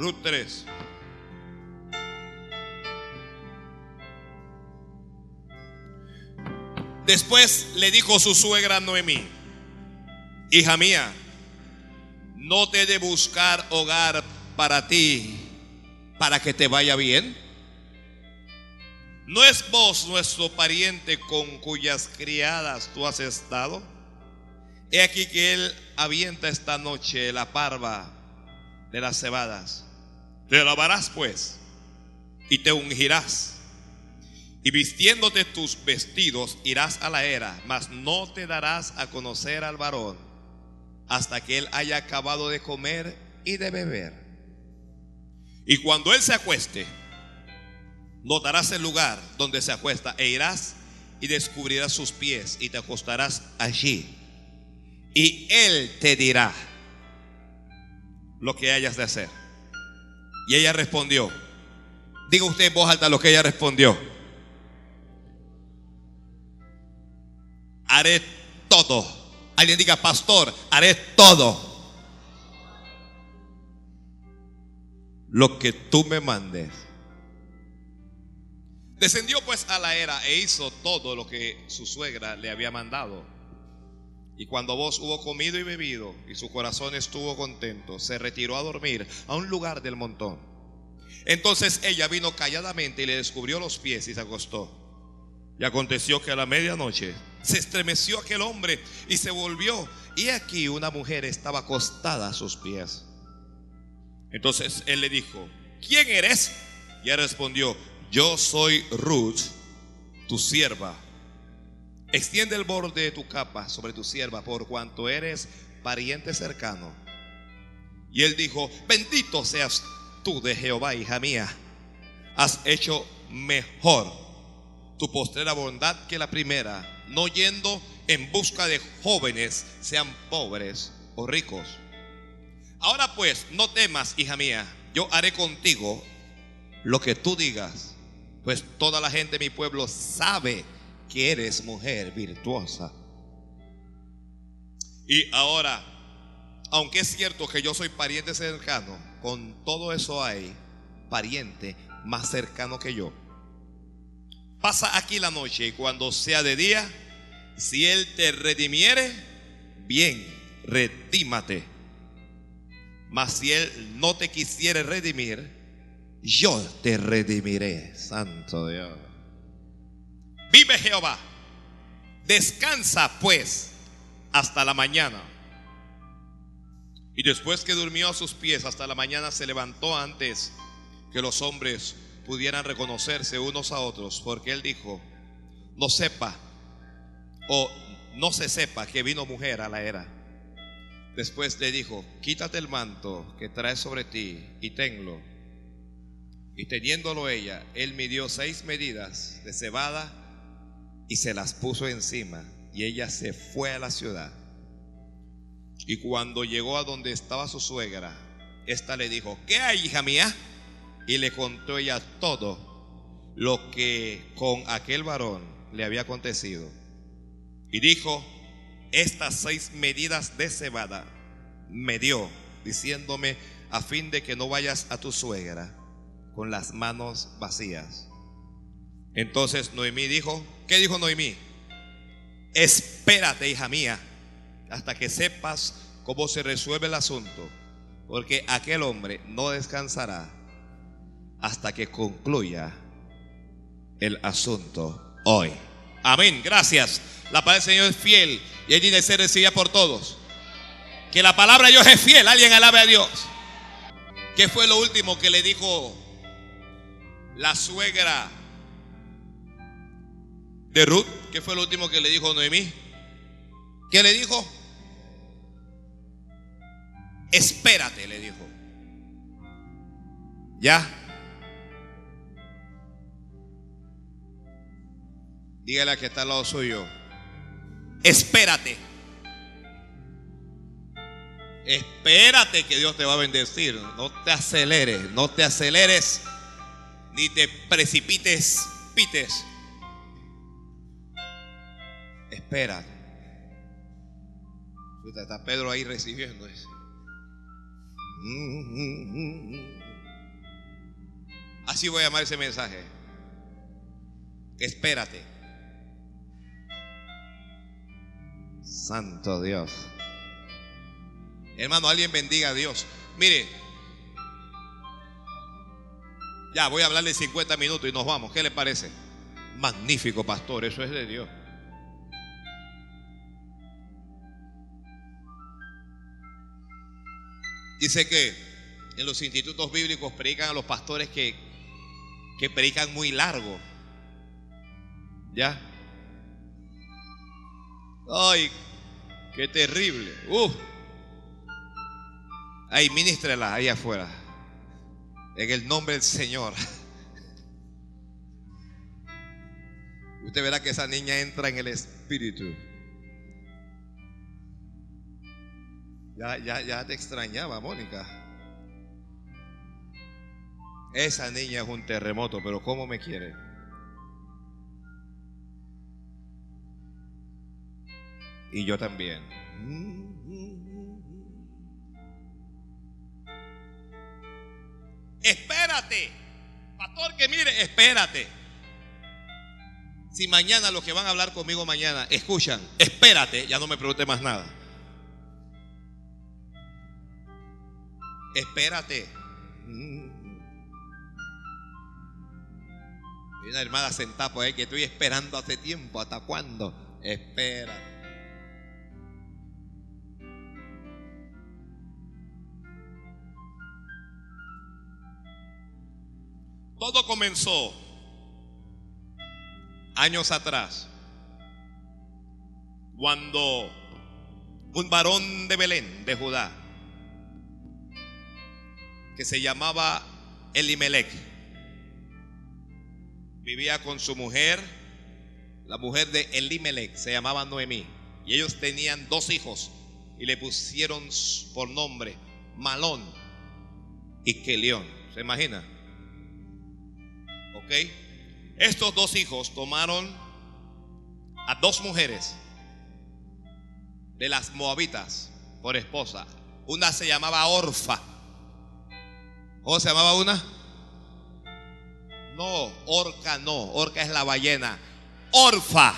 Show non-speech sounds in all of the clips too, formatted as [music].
Ruth 3. Después le dijo su suegra Noemí, hija mía, no te de buscar hogar para ti, para que te vaya bien. ¿No es vos nuestro pariente con cuyas criadas tú has estado? He aquí que él avienta esta noche la parva de las cebadas. Te lavarás pues y te ungirás. Y vistiéndote tus vestidos irás a la era, mas no te darás a conocer al varón hasta que él haya acabado de comer y de beber. Y cuando él se acueste, notarás el lugar donde se acuesta e irás y descubrirás sus pies y te acostarás allí. Y él te dirá lo que hayas de hacer. Y ella respondió, diga usted en voz alta lo que ella respondió. Haré todo. Alguien diga, pastor, haré todo. Lo que tú me mandes. Descendió pues a la era e hizo todo lo que su suegra le había mandado. Y cuando vos hubo comido y bebido y su corazón estuvo contento, se retiró a dormir a un lugar del montón. Entonces ella vino calladamente y le descubrió los pies y se acostó. Y aconteció que a la medianoche se estremeció aquel hombre y se volvió. Y aquí una mujer estaba acostada a sus pies. Entonces él le dijo, ¿quién eres? Y ella respondió, yo soy Ruth, tu sierva Extiende el borde de tu capa sobre tu sierva, por cuanto eres pariente cercano. Y él dijo, bendito seas tú de Jehová, hija mía. Has hecho mejor tu postrera bondad que la primera, no yendo en busca de jóvenes, sean pobres o ricos. Ahora pues, no temas, hija mía, yo haré contigo lo que tú digas, pues toda la gente de mi pueblo sabe que eres mujer virtuosa. Y ahora, aunque es cierto que yo soy pariente cercano, con todo eso hay pariente más cercano que yo. Pasa aquí la noche y cuando sea de día, si él te redimiere, bien, redímate. Mas si él no te quisiere redimir, yo te redimiré, santo Dios. Vive Jehová. Descansa pues hasta la mañana. Y después que durmió a sus pies hasta la mañana, se levantó antes que los hombres pudieran reconocerse unos a otros, porque él dijo, no sepa o no se sepa que vino mujer a la era. Después le dijo, quítate el manto que traes sobre ti y tenlo. Y teniéndolo ella, él midió seis medidas de cebada y se las puso encima y ella se fue a la ciudad. Y cuando llegó a donde estaba su suegra, ésta le dijo, ¿qué hay, hija mía? Y le contó ella todo lo que con aquel varón le había acontecido. Y dijo, estas seis medidas de cebada me dio, diciéndome, a fin de que no vayas a tu suegra con las manos vacías. Entonces Noemí dijo, ¿qué dijo Noemí? Espérate, hija mía, hasta que sepas cómo se resuelve el asunto, porque aquel hombre no descansará hasta que concluya el asunto hoy. Amén, gracias. La palabra del Señor es fiel y tiene que ser recibida por todos. Que la palabra de Dios es fiel, alguien alabe a Dios. ¿Qué fue lo último que le dijo la suegra de Ruth, ¿qué fue lo último que le dijo Noemí? ¿Qué le dijo? Espérate, le dijo. ¿Ya? Dígale a que está al lado suyo. Espérate. Espérate que Dios te va a bendecir. No te aceleres, no te aceleres, ni te precipites, pites. Espera. Está Pedro ahí recibiendo eso. Así voy a llamar ese mensaje. Espérate. Santo Dios. Hermano, alguien bendiga a Dios. Mire, ya voy a hablarle 50 minutos y nos vamos. ¿Qué le parece? Magnífico, pastor, eso es de Dios. Dice que en los institutos bíblicos predican a los pastores que, que predican muy largo. ¿Ya? Ay, qué terrible. Uh. Ahí, ministrela ahí afuera. En el nombre del Señor. [laughs] Usted verá que esa niña entra en el espíritu. Ya, ya, ya te extrañaba, Mónica. Esa niña es un terremoto, pero ¿cómo me quiere? Y yo también. Espérate. Pastor, que mire, espérate. Si mañana los que van a hablar conmigo mañana escuchan, espérate, ya no me pregunte más nada. Espérate. Hay una hermana sentada por ahí que estoy esperando hace tiempo. ¿Hasta cuándo? Espera. Todo comenzó años atrás, cuando un varón de Belén, de Judá, que se llamaba Elimelech. Vivía con su mujer, la mujer de Elimelech, se llamaba Noemí. Y ellos tenían dos hijos y le pusieron por nombre Malón y Kelión. ¿Se imagina? ¿Ok? Estos dos hijos tomaron a dos mujeres de las moabitas por esposa. Una se llamaba Orfa ¿Cómo se llamaba una? No, orca no. Orca es la ballena. Orfa.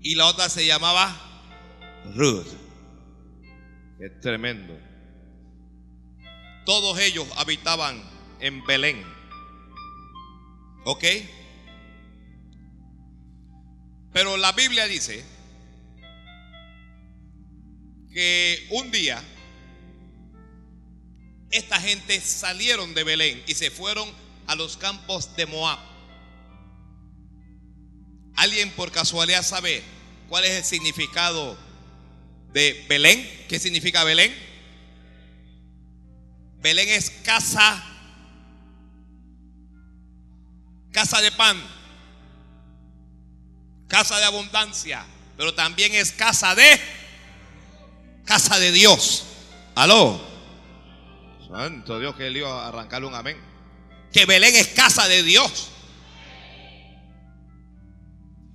Y la otra se llamaba Ruth. Es tremendo. Todos ellos habitaban en Belén. ¿Ok? Pero la Biblia dice que un día esta gente salieron de Belén y se fueron a los campos de Moab. ¿Alguien por casualidad sabe cuál es el significado de Belén? ¿Qué significa Belén? Belén es casa, casa de pan, casa de abundancia, pero también es casa de casa de Dios. Aló. Santo Dios que lío arrancarle un amén. Que Belén es casa de Dios.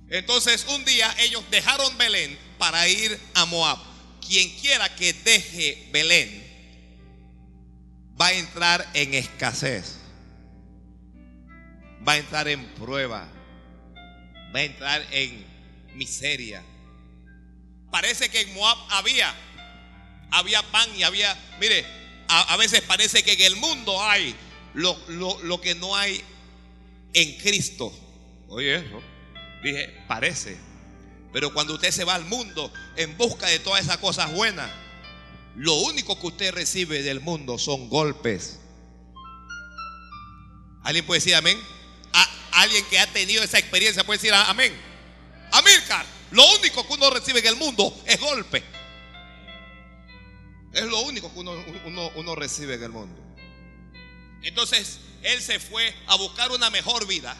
Entonces un día ellos dejaron Belén para ir a Moab. Quien quiera que deje Belén va a entrar en escasez. Va a entrar en prueba. Va a entrar en miseria. Parece que en Moab había había pan y había, mire, a, veces parece que en el mundo hay lo, lo que no hay en Cristo. Oye eso, dije, parece. Pero cuando usted se va al mundo en busca de todas esas cosas buenas, lo único que usted recibe del mundo son golpes. ¿Alguien puede decir amén? alguien que ha tenido esa experiencia puede decir amén. Amilcar, lo único que uno recibe en el mundo es golpe. Es lo único que uno, recibe en el mundo. Entonces, él se fue a buscar una mejor vida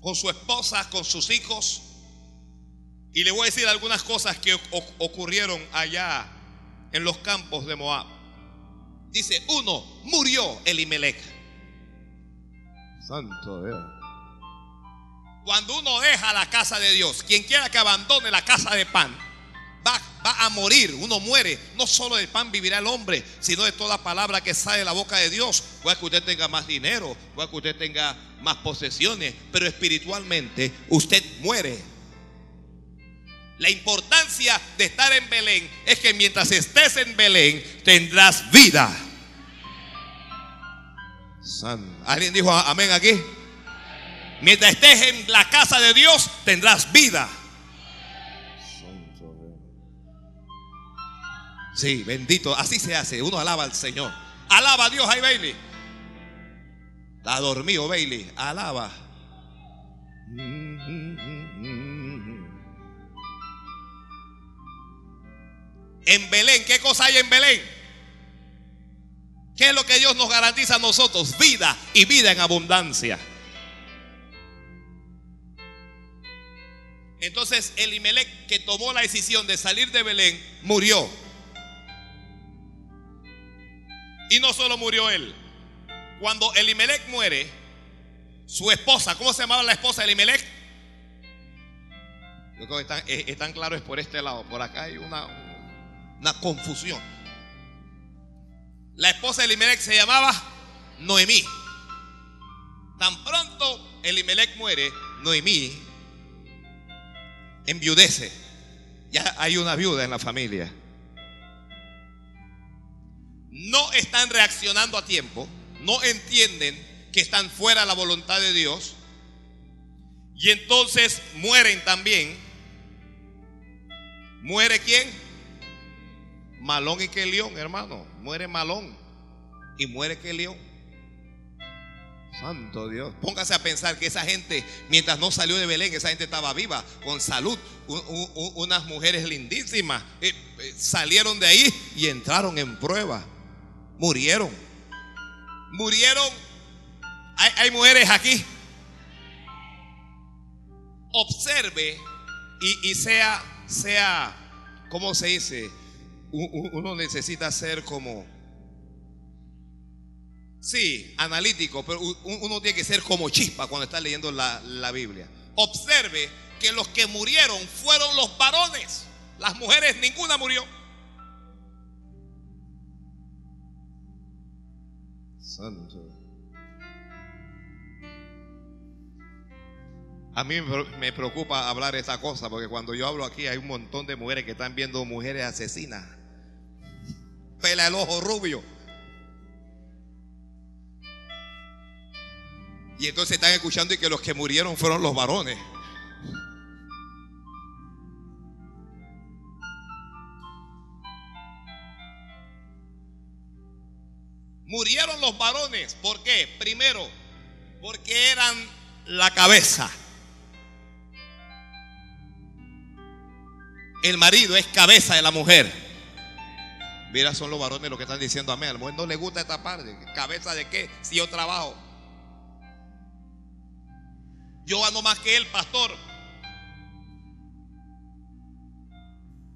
con su esposa, con sus hijos. Y le voy a decir algunas cosas que ocurrieron allá en los campos de Moab. Dice, uno, murió Elimelech. Santo Dios. Cuando uno deja la casa de Dios, quien quiera que abandone la casa de pan, va a morir, uno muere. No solo del pan vivirá el hombre, sino de toda palabra que sale de la boca de Dios. Puede que usted tenga más dinero, puede que usted tenga más posesiones, pero espiritualmente usted muere. La importancia de estar en Belén es que mientras estés en Belén tendrás vida. ¿Alguien dijo amén aquí? Mientras estés en la casa de Dios, tendrás vida. Sí, bendito. Así se hace. Uno alaba al Señor. Alaba a Dios ahí, Bailey. Está dormido, Bailey. Alaba. En Belén, ¿qué cosa hay en Belén? ¿Qué es lo que Dios nos garantiza a nosotros? Vida y vida en abundancia. Entonces Elimelech, que tomó la decisión de salir de Belén, murió. Y no solo murió él. Cuando Elimelech muere, su esposa, ¿cómo se llamaba la esposa de Elimelech? Yo creo que están, claros es por este lado. Por acá hay una, una confusión. La esposa de Elimelech se llamaba Noemí. Tan pronto Elimelech muere, Noemí enviudece. Ya hay una viuda en la familia. No están reaccionando a tiempo, no entienden que están fuera de la voluntad de Dios. Y entonces mueren también. ¿Muere quién? Malón y León, hermano. Muere Malón y muere León. Santo Dios. Póngase a pensar que esa gente, mientras no salió de Belén, esa gente estaba viva, con salud. unas mujeres lindísimas eh, eh, salieron de ahí y entraron en prueba. Murieron. Murieron. Hay, hay mujeres aquí. Observe y, y sea, sea, ¿cómo se dice? Uno necesita ser como Sí, analítico, pero uno tiene que ser como chispa cuando está leyendo la, Biblia. Observe que los que murieron fueron los varones. Las mujeres, ninguna murió. A mí me preocupa hablar esta cosa porque cuando yo hablo aquí hay un montón de mujeres que están viendo mujeres asesinas. Pela el ojo rubio. Y entonces están escuchando y que los que murieron fueron los varones. Murieron ¿Por qué? Primero, porque eran la cabeza. El marido es cabeza de la mujer. Mira, son los varones los que están diciendo amén. A la mujer no le gusta esta parte. ¿Cabeza de qué? Si yo trabajo. Yo ando más que él, pastor.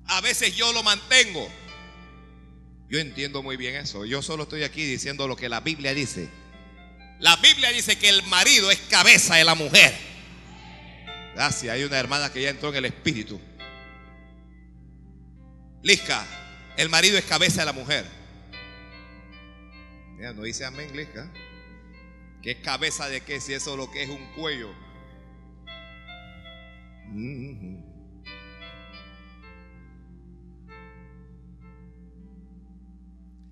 A veces yo lo mantengo. Yo entiendo muy bien eso. Yo solo estoy aquí diciendo lo que la Biblia dice. La Biblia dice que el marido es cabeza de la mujer. Gracias. Hay una hermana que ya entró en el espíritu. Lisca, el marido es cabeza de la mujer. Mira, no dice amén, Lisca. ¿Qué es cabeza de qué? Si eso lo que es un cuello.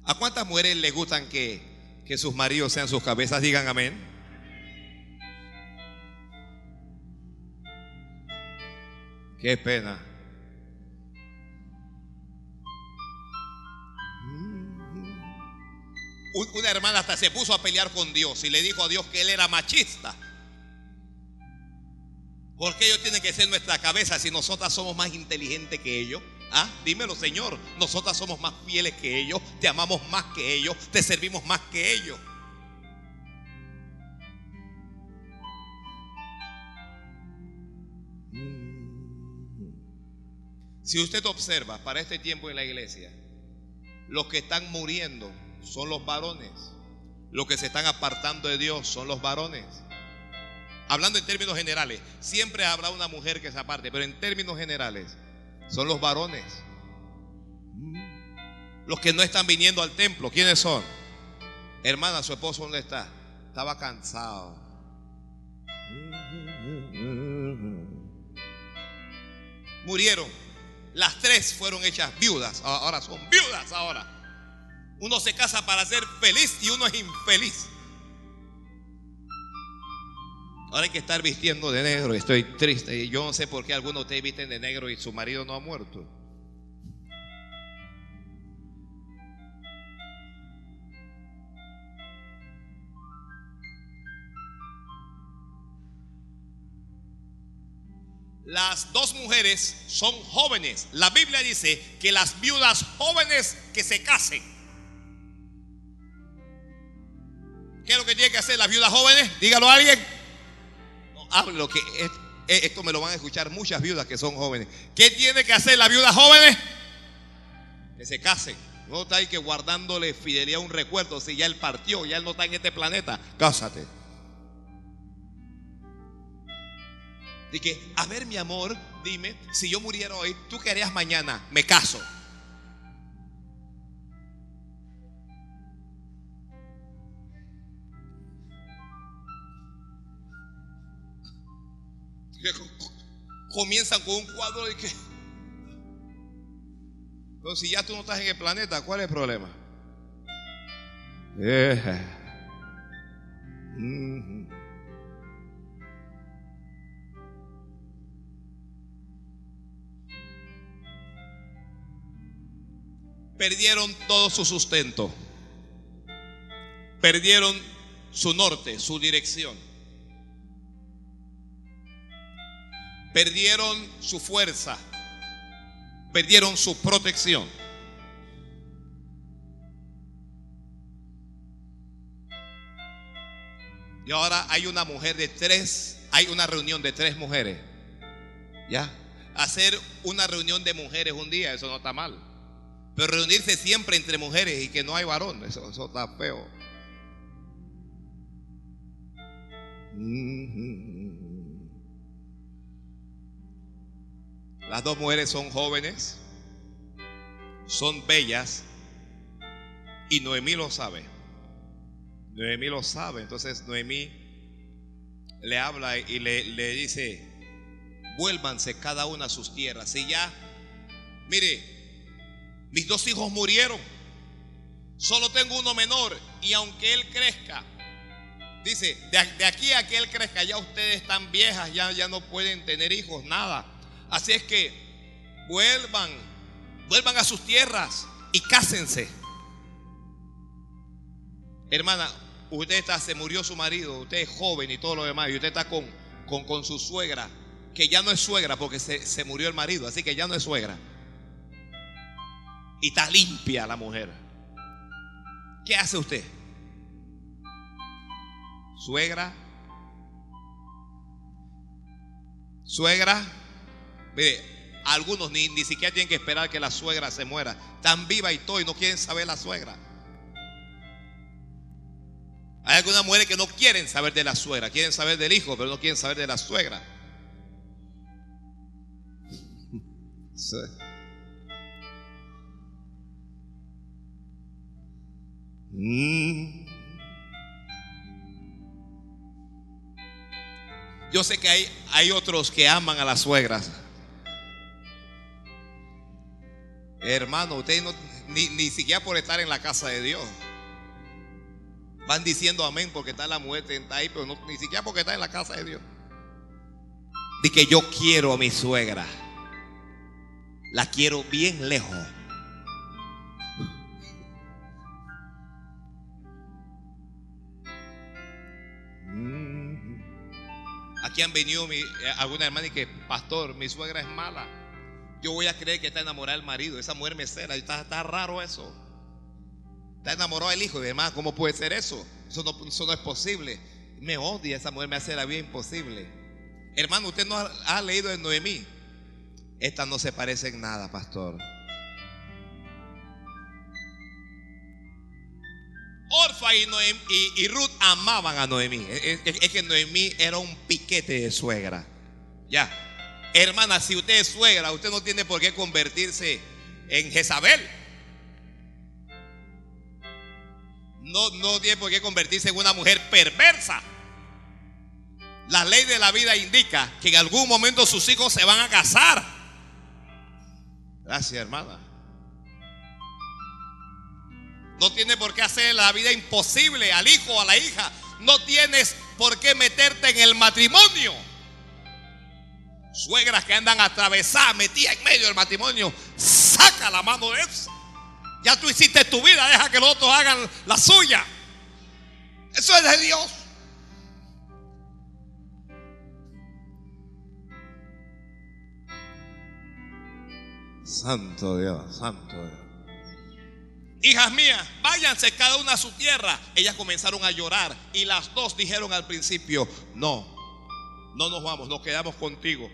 ¿A cuántas mujeres les gustan que, que sus maridos sean sus cabezas? Digan amén. Qué pena. Una hermana hasta se puso a pelear con Dios y le dijo a Dios que él era machista. ¿Por qué ellos tienen que ser nuestra cabeza si nosotras somos más inteligentes que ellos? Ah, dímelo, Señor. Nosotras somos más fieles que ellos, te amamos más que ellos, te servimos más que ellos. Si usted observa para este tiempo en la iglesia, los que están muriendo son los varones. Los que se están apartando de Dios son los varones hablando en términos generales, siempre habrá una mujer que se aparte, pero en términos generales, son los varones. Los que no están viniendo al templo, ¿quiénes son? Hermana, su esposo, ¿dónde está? Estaba cansado. Murieron. Las tres fueron hechas viudas. Ahora son viudas ahora. Uno se casa para ser feliz y uno es infeliz. Ahora hay que estar vistiendo de negro. Estoy triste. Yo no sé por qué algunos de ustedes visten de negro y su marido no ha muerto. Las dos mujeres son jóvenes. La Biblia dice que las viudas jóvenes que se casen. ¿Qué es lo que tiene que hacer las viudas jóvenes? Dígalo a alguien. No, lo que esto me lo van a escuchar muchas viudas que son jóvenes. ¿Qué tiene que hacer las viudas jóvenes? Que se casen. No está ahí que guardándole fidelidad un recuerdo. Si ya él partió, ya él no está en este planeta, cásate. Y a ver mi amor, dime, si yo muriera hoy, ¿tú qué harías mañana? Me caso. Comienzan con un cuadro de que... Pero si ya tú no estás en el planeta, ¿cuál es el problema? Eh. perdieron todo su sustento. Perdieron su norte, su dirección. Perdieron su fuerza. Perdieron su protección. Y ahora hay una mujer de tres, hay una reunión de tres mujeres. ¿Ya? Hacer una reunión de mujeres un día, eso no está mal. Pero reunirse siempre entre mujeres y que no hay varón, eso, está feo. Las dos mujeres son jóvenes, son bellas y Noemí lo sabe. Noemí lo sabe, entonces Noemí le habla y le, le dice, vuélvanse cada una a sus tierras. Y ya, mire, mis dos hijos murieron. Solo tengo uno menor. Y aunque él crezca, dice, de, aquí a que él crezca, ya ustedes están viejas, ya, ya no pueden tener hijos, nada. Así es que vuelvan, vuelvan a sus tierras y cásense. Hermana, usted está, se murió su marido, usted es joven y todo lo demás, y usted está con, con, con su suegra, que ya no es suegra porque se, se murió el marido, así que ya no es suegra y está limpia la mujer. ¿Qué hace usted? Suegra. Suegra. Mire, algunos ni, ni siquiera tienen que esperar que la suegra se muera. Están viva y todo y no quieren saber la suegra. Hay algunas mujeres que no quieren saber de la suegra, quieren saber del hijo, pero no quieren saber de la suegra. [laughs] Sí. Mm. Yo sé que hay, hay otros que aman a las suegras. Hermano, ustedes no, ni, ni siquiera por estar en la casa de Dios. Van diciendo amén porque está la muerte, está ahí, pero ni siquiera porque está en la casa de Dios. De que yo quiero a mi suegra. La quiero bien lejos. Aquí han venido mi, eh, alguna hermana y que, pastor, mi suegra es mala. Yo voy a creer que está enamorada del marido. Esa mujer mesera, está, está raro eso. Está enamorada del hijo. Y demás, ¿cómo puede ser eso? Eso no, es posible. Me odia, esa mujer me hace la vida imposible. Hermano, usted no ha, leído de Noemí. Esta no se parece en nada, pastor. Orfa y, Ruth amaban a Noemí. Es, que Noemí era un piquete de suegra. Ya. Hermana, si usted es suegra, usted no tiene por qué convertirse en Jezabel. no, no tiene por qué convertirse en una mujer perversa. La ley de la vida indica que en algún momento sus hijos se van a casar. Gracias, hermana. No tiene por qué hacer la vida imposible al hijo o a la hija. No tienes por qué meterte en el matrimonio. Suegras que andan atravesadas, metidas en medio del matrimonio, saca la mano de eso. Ya tú hiciste tu vida, deja que los otros hagan la suya. Eso es de Dios. Santo Dios, santo Dios. Hijas mías, váyanse cada una a su tierra. Ellas comenzaron a llorar y las dos dijeron al principio, no, no nos vamos, nos quedamos contigo.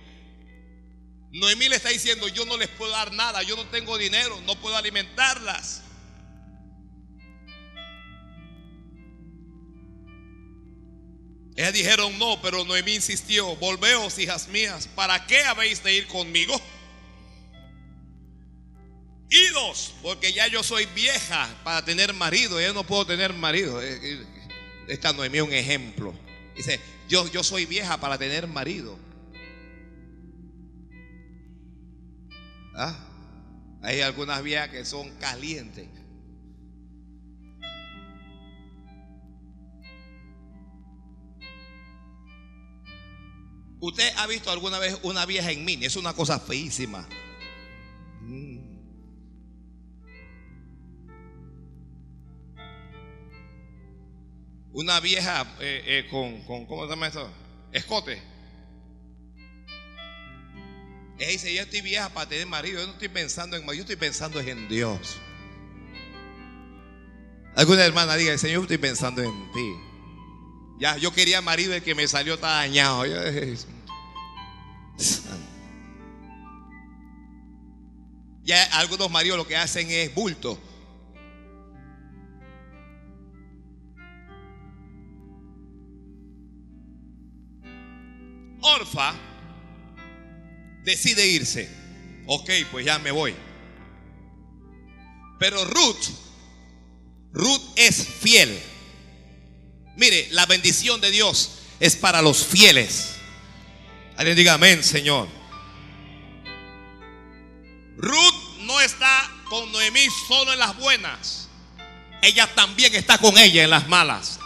Noemí le está diciendo, yo no les puedo dar nada, yo no tengo dinero, no puedo alimentarlas. Ellas dijeron no, pero Noemí insistió, volveos, hijas mías, ¿para qué habéis de ir conmigo? Idos, porque ya yo soy vieja para tener marido, yo no puedo tener marido. Eh, eh, esta Noemí es un ejemplo. Dice, yo, yo soy vieja para tener marido. ¿Ah? Hay algunas vías que son calientes. ¿Usted ha visto alguna vez una vieja en mini? Es una cosa feísima. Mm. Una vieja eh, eh, con, con, ¿cómo se llama eso? Escote. Ella dice, yo estoy vieja para tener marido. Yo no estoy pensando en marido, yo estoy pensando en Dios. Alguna hermana diga, Señor, estoy pensando en ti. Ya, yo quería marido el que me salió está dañado. Ya algunos maridos lo que hacen es bulto. Decide irse. Ok, pues ya me voy. Pero Ruth, Ruth es fiel. Mire, la bendición de Dios es para los fieles. Alguien diga amén, Señor. Ruth no está con Noemí solo en las buenas. Ella también está con ella en las malas.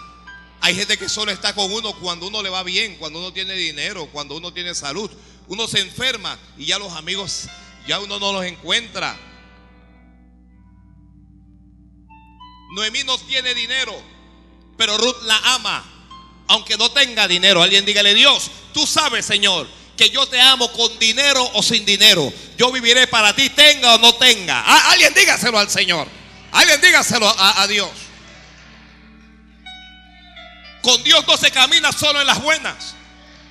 Hay gente que solo está con uno cuando uno le va bien, cuando uno tiene dinero, cuando uno tiene salud uno se enferma y ya los amigos, ya uno no los encuentra. Noemí no tiene dinero, pero Ruth la ama, aunque no tenga dinero. Alguien dígale, Dios, tú sabes, Señor, que yo te amo con dinero o sin dinero. Yo viviré para ti, tenga o no tenga. alguien dígaselo al Señor. Alguien dígaselo a, a Dios. Con Dios no se camina solo en las buenas.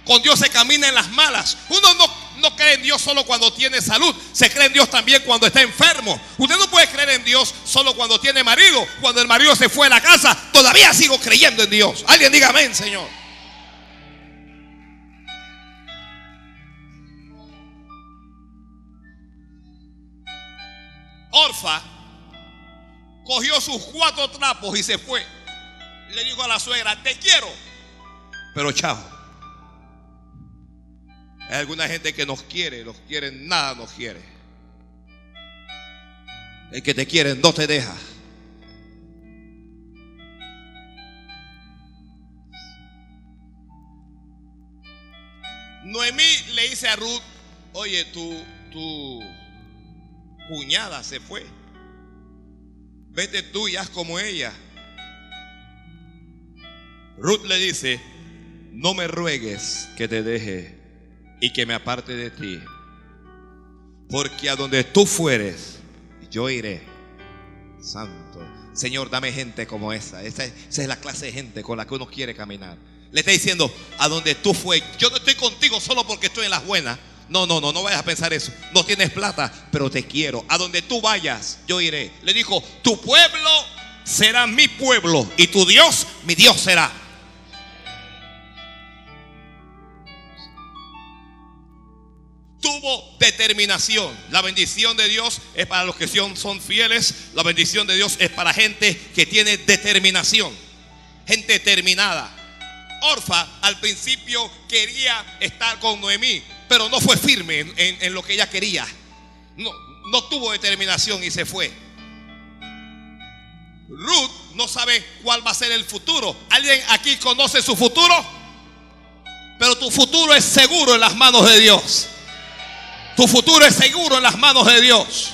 Con Dios se camina en las malas. Uno no, no cree en Dios solo cuando tiene salud. Se cree en Dios también cuando está enfermo. Usted no puede creer en Dios solo cuando tiene marido. Cuando el marido se fue a la casa, todavía sigo creyendo en Dios. Alguien diga amén, Señor. Orfa cogió sus cuatro trapos y se fue. Le dijo a la suegra, te quiero, pero chao. Hay alguna gente que nos quiere, nos quiere, nada nos quiere. El que te quiere no te deja. Noemí le dice a Ruth, oye, tu, tu cuñada se fue. Vete tú y haz como ella. Ruth le dice, no me ruegues que te deje y que me aparte de ti. Porque a donde tú fueres, yo iré. Santo. Señor, dame gente como esa. esa. es la clase de gente con la que uno quiere caminar. Le está diciendo, a donde tú fueres, yo no estoy contigo solo porque estoy en las buenas. No, no, no, no vayas a pensar eso. No tienes plata, pero te quiero. A donde tú vayas, yo iré. Le dijo, tu pueblo será mi pueblo y tu Dios, mi Dios será. Tuvo determinación. La bendición de Dios es para los que son, fieles. La bendición de Dios es para gente que tiene determinación. Gente determinada. Orfa al principio quería estar con Noemí, pero no fue firme en, en lo que ella quería. No, no tuvo determinación y se fue. Ruth no sabe cuál va a ser el futuro. ¿Alguien aquí conoce su futuro? Pero tu futuro es seguro en las manos de Dios. Tu futuro es seguro en las manos de Dios.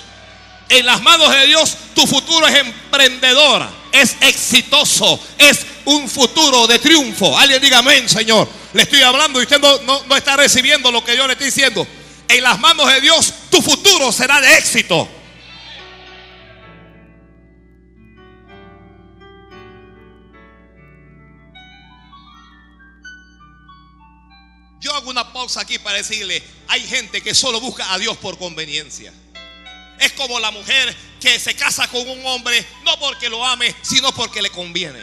En las manos de Dios tu futuro es emprendedor, es exitoso, es un futuro de triunfo. Alguien diga amén, Señor. Le estoy hablando y usted no, no está recibiendo lo que yo le estoy diciendo. En las manos de Dios tu futuro será de éxito. Yo hago una pausa aquí para decirle, hay gente que solo busca a Dios por conveniencia. Es como la mujer que se casa con un hombre no porque lo ame, sino porque le conviene.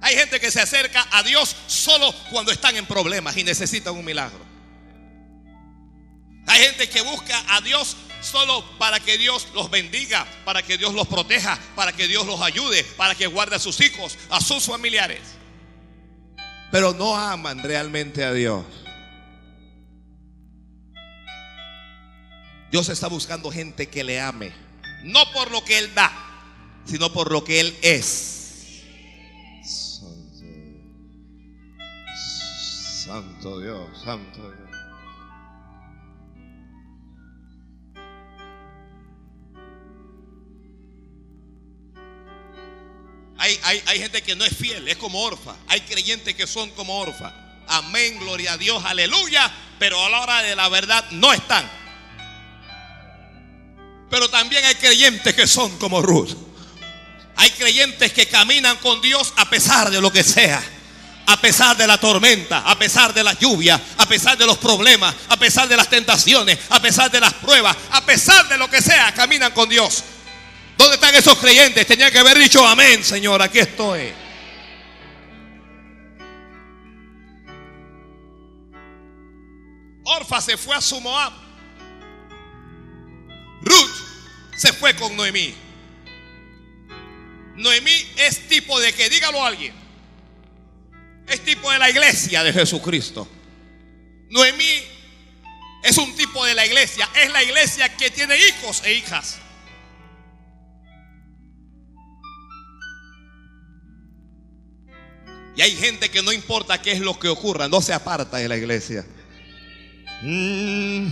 Hay gente que se acerca a Dios solo cuando están en problemas y necesitan un milagro. Hay gente que busca a Dios solo para que Dios los bendiga, para que Dios los proteja, para que Dios los ayude, para que guarde a sus hijos, a sus familiares pero no aman realmente a Dios. Dios está buscando gente que le ame, no por lo que Él da, sino por lo que Él es. Santo, Dios, Santo Dios. Hay, gente que no es fiel, es como orfa. Hay creyentes que son como orfa. Amén, gloria a Dios, aleluya. Pero a la hora de la verdad no están. Pero también hay creyentes que son como Ruth. Hay creyentes que caminan con Dios a pesar de lo que sea. A pesar de la tormenta, a pesar de la lluvia, a pesar de los problemas, a pesar de las tentaciones, a pesar de las pruebas, a pesar de lo que sea, caminan con Dios. ¿Dónde están esos creyentes? Tenía que haber dicho amén, Señor, aquí estoy. Orfa se fue a su Moab. Ruth se fue con Noemí. Noemí es tipo de que, dígalo a alguien, es tipo de la iglesia de Jesucristo. Noemí es un tipo de la iglesia, es la iglesia que tiene hijos e hijas. Y hay gente que no importa qué es lo que ocurra, no se aparta de la iglesia. Mm.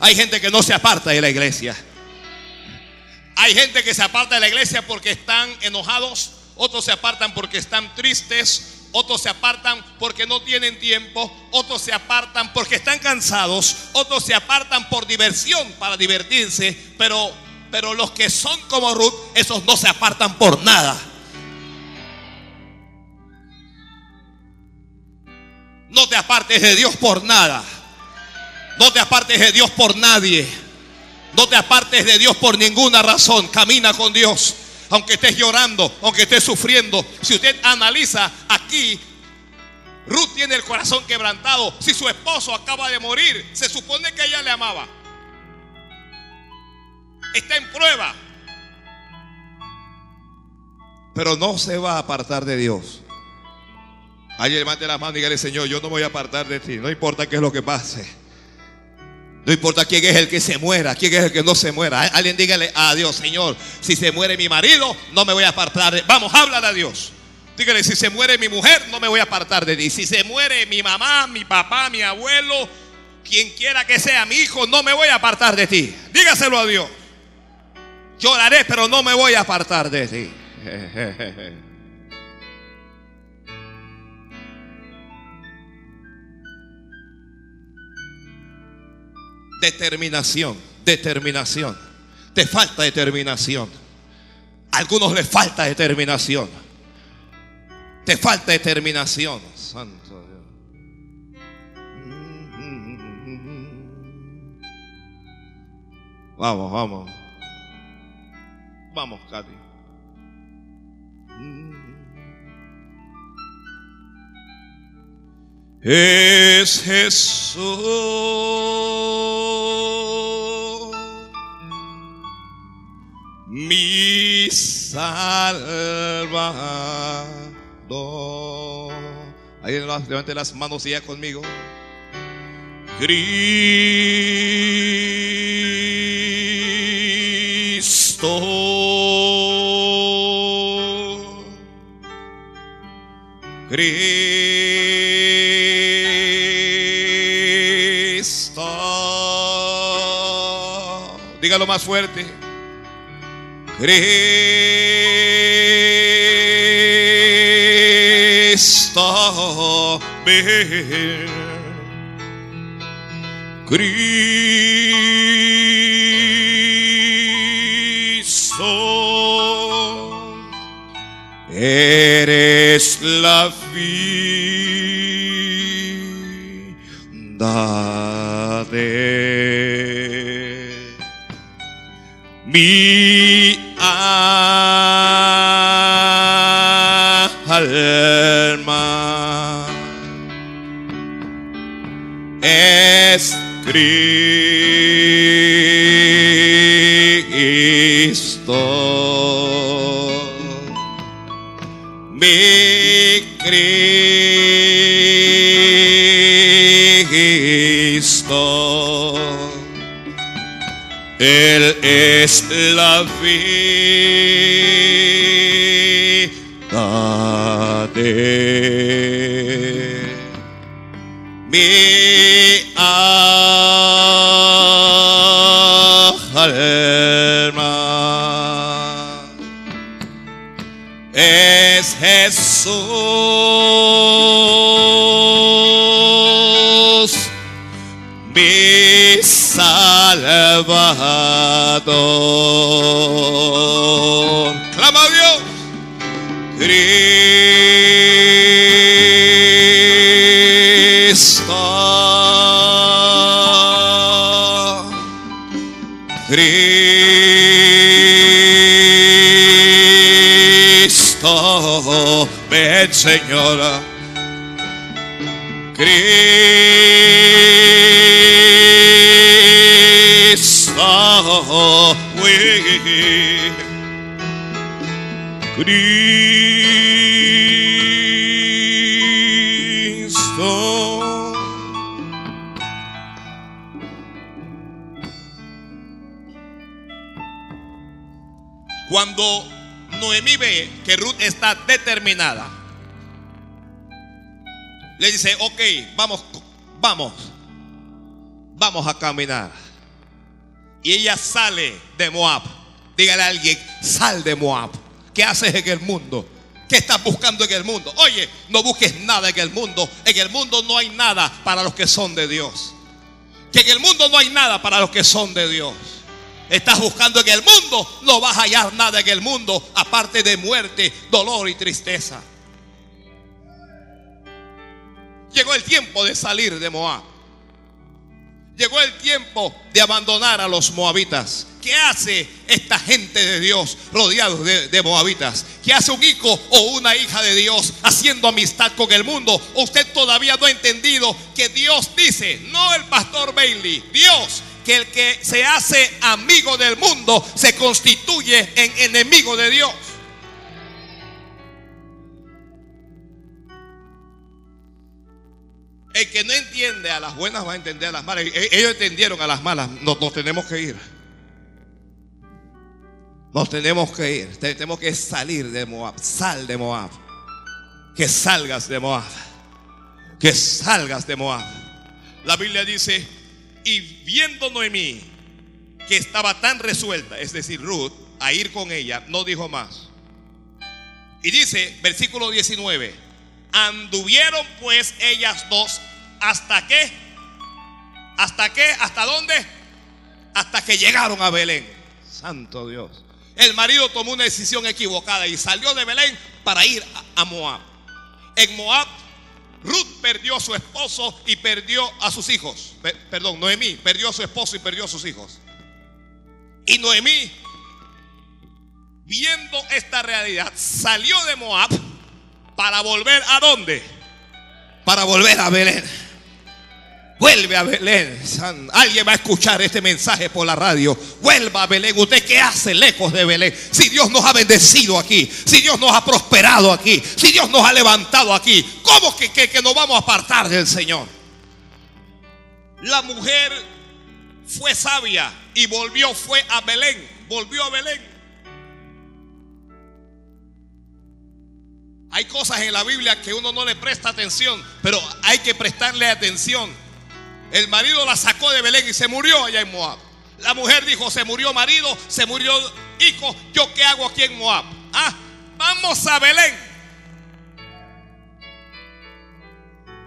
Hay gente que no se aparta de la iglesia. Hay gente que se aparta de la iglesia porque están enojados, otros se apartan porque están tristes, otros se apartan porque no tienen tiempo, otros se apartan porque están cansados, otros se apartan por diversión para divertirse, pero pero los que son como Ruth, esos no se apartan por nada. No te apartes de Dios por nada. No te apartes de Dios por nadie. No te apartes de Dios por ninguna razón. Camina con Dios. Aunque estés llorando, aunque estés sufriendo. Si usted analiza aquí, Ruth tiene el corazón quebrantado. Si su esposo acaba de morir, se supone que ella le amaba. Está en prueba. Pero no se va a apartar de Dios. Alguien levante la mano y dígale, Señor, yo no voy a apartar de ti. No importa qué es lo que pase. No importa quién es el que se muera, quién es el que no se muera. Alguien dígale a Dios, Señor, si se muere mi marido, no me voy a apartar de Vamos, háblale a Dios. Dígale, si se muere mi mujer, no me voy a apartar de ti. Si se muere mi mamá, mi papá, mi abuelo, quien quiera que sea mi hijo, no me voy a apartar de ti. Dígaselo a Dios. Lloraré, pero no me voy a apartar de ti. [laughs] Determinación, determinación. Te falta determinación. A algunos les falta determinación. Te falta determinación. Santo Dios. Vamos, vamos. Vamos, Katy. Es Jesús. Mi Salvador. Ahí levante las manos y ya conmigo. Cristo. Cristo. Dígalo más fuerte. Cristo. Cristo, eres la vida de mi alma. Es Cristo, la Cristo. Cuando Noemí ve que Ruth está determinada, le dice, ok, vamos, vamos, vamos a caminar. Y ella sale de Moab. Dígale a alguien, sal de Moab. ¿Qué haces en el mundo? ¿Qué estás buscando en el mundo? Oye, no busques nada en el mundo. En el mundo no hay nada para los que son de Dios. Que en el mundo no hay nada para los que son de Dios. Estás buscando en el mundo, no vas a hallar nada en el mundo aparte de muerte, dolor y tristeza. Llegó el tiempo de salir de Moab. Llegó el tiempo de abandonar a los moabitas. ¿Qué hace esta gente de Dios rodeados de, de moabitas? ¿Qué hace un hijo o una hija de Dios haciendo amistad con el mundo? Usted todavía no ha entendido que Dios dice, no el pastor Bailey, Dios, que el que se hace amigo del mundo se constituye en enemigo de Dios. El que no entiende a las buenas va a entender a las malas. E- Ellos entendieron a las malas. Nos, tenemos que ir. Nos tenemos que ir. Te- Tenemos que salir de Moab. Sal de Moab. Que salgas de Moab. Que salgas de Moab. La Biblia dice, y viendo Noemí que estaba tan resuelta, es decir, Ruth, a ir con ella, no dijo más. Y dice, versículo 19, anduvieron pues ellas dos hasta qué, hasta qué, hasta dónde, hasta que llegaron a Belén. Santo Dios. El marido tomó una decisión equivocada y salió de Belén para ir a, Moab. En Moab, Ruth perdió a su esposo y perdió a sus hijos. Pe- perdón, Noemí perdió a su esposo y perdió a sus hijos. Y Noemí, viendo esta realidad, salió de Moab para volver a dónde? para volver a Belén. Vuelve a Belén. Alguien va a escuchar este mensaje por la radio. Vuelva a Belén. ¿Usted qué hace lejos de Belén? Si Dios nos ha bendecido aquí. Si Dios nos ha prosperado aquí. Si Dios nos ha levantado aquí. ¿Cómo que, que, que nos vamos a apartar del Señor? La mujer fue sabia y volvió, fue a Belén. Volvió a Belén. Hay cosas en la Biblia que uno no le presta atención, pero hay que prestarle atención. El marido la sacó de Belén y se murió allá en Moab. La mujer dijo, se murió marido, se murió hijo, ¿yo qué hago aquí en Moab? Ah, vamos a Belén.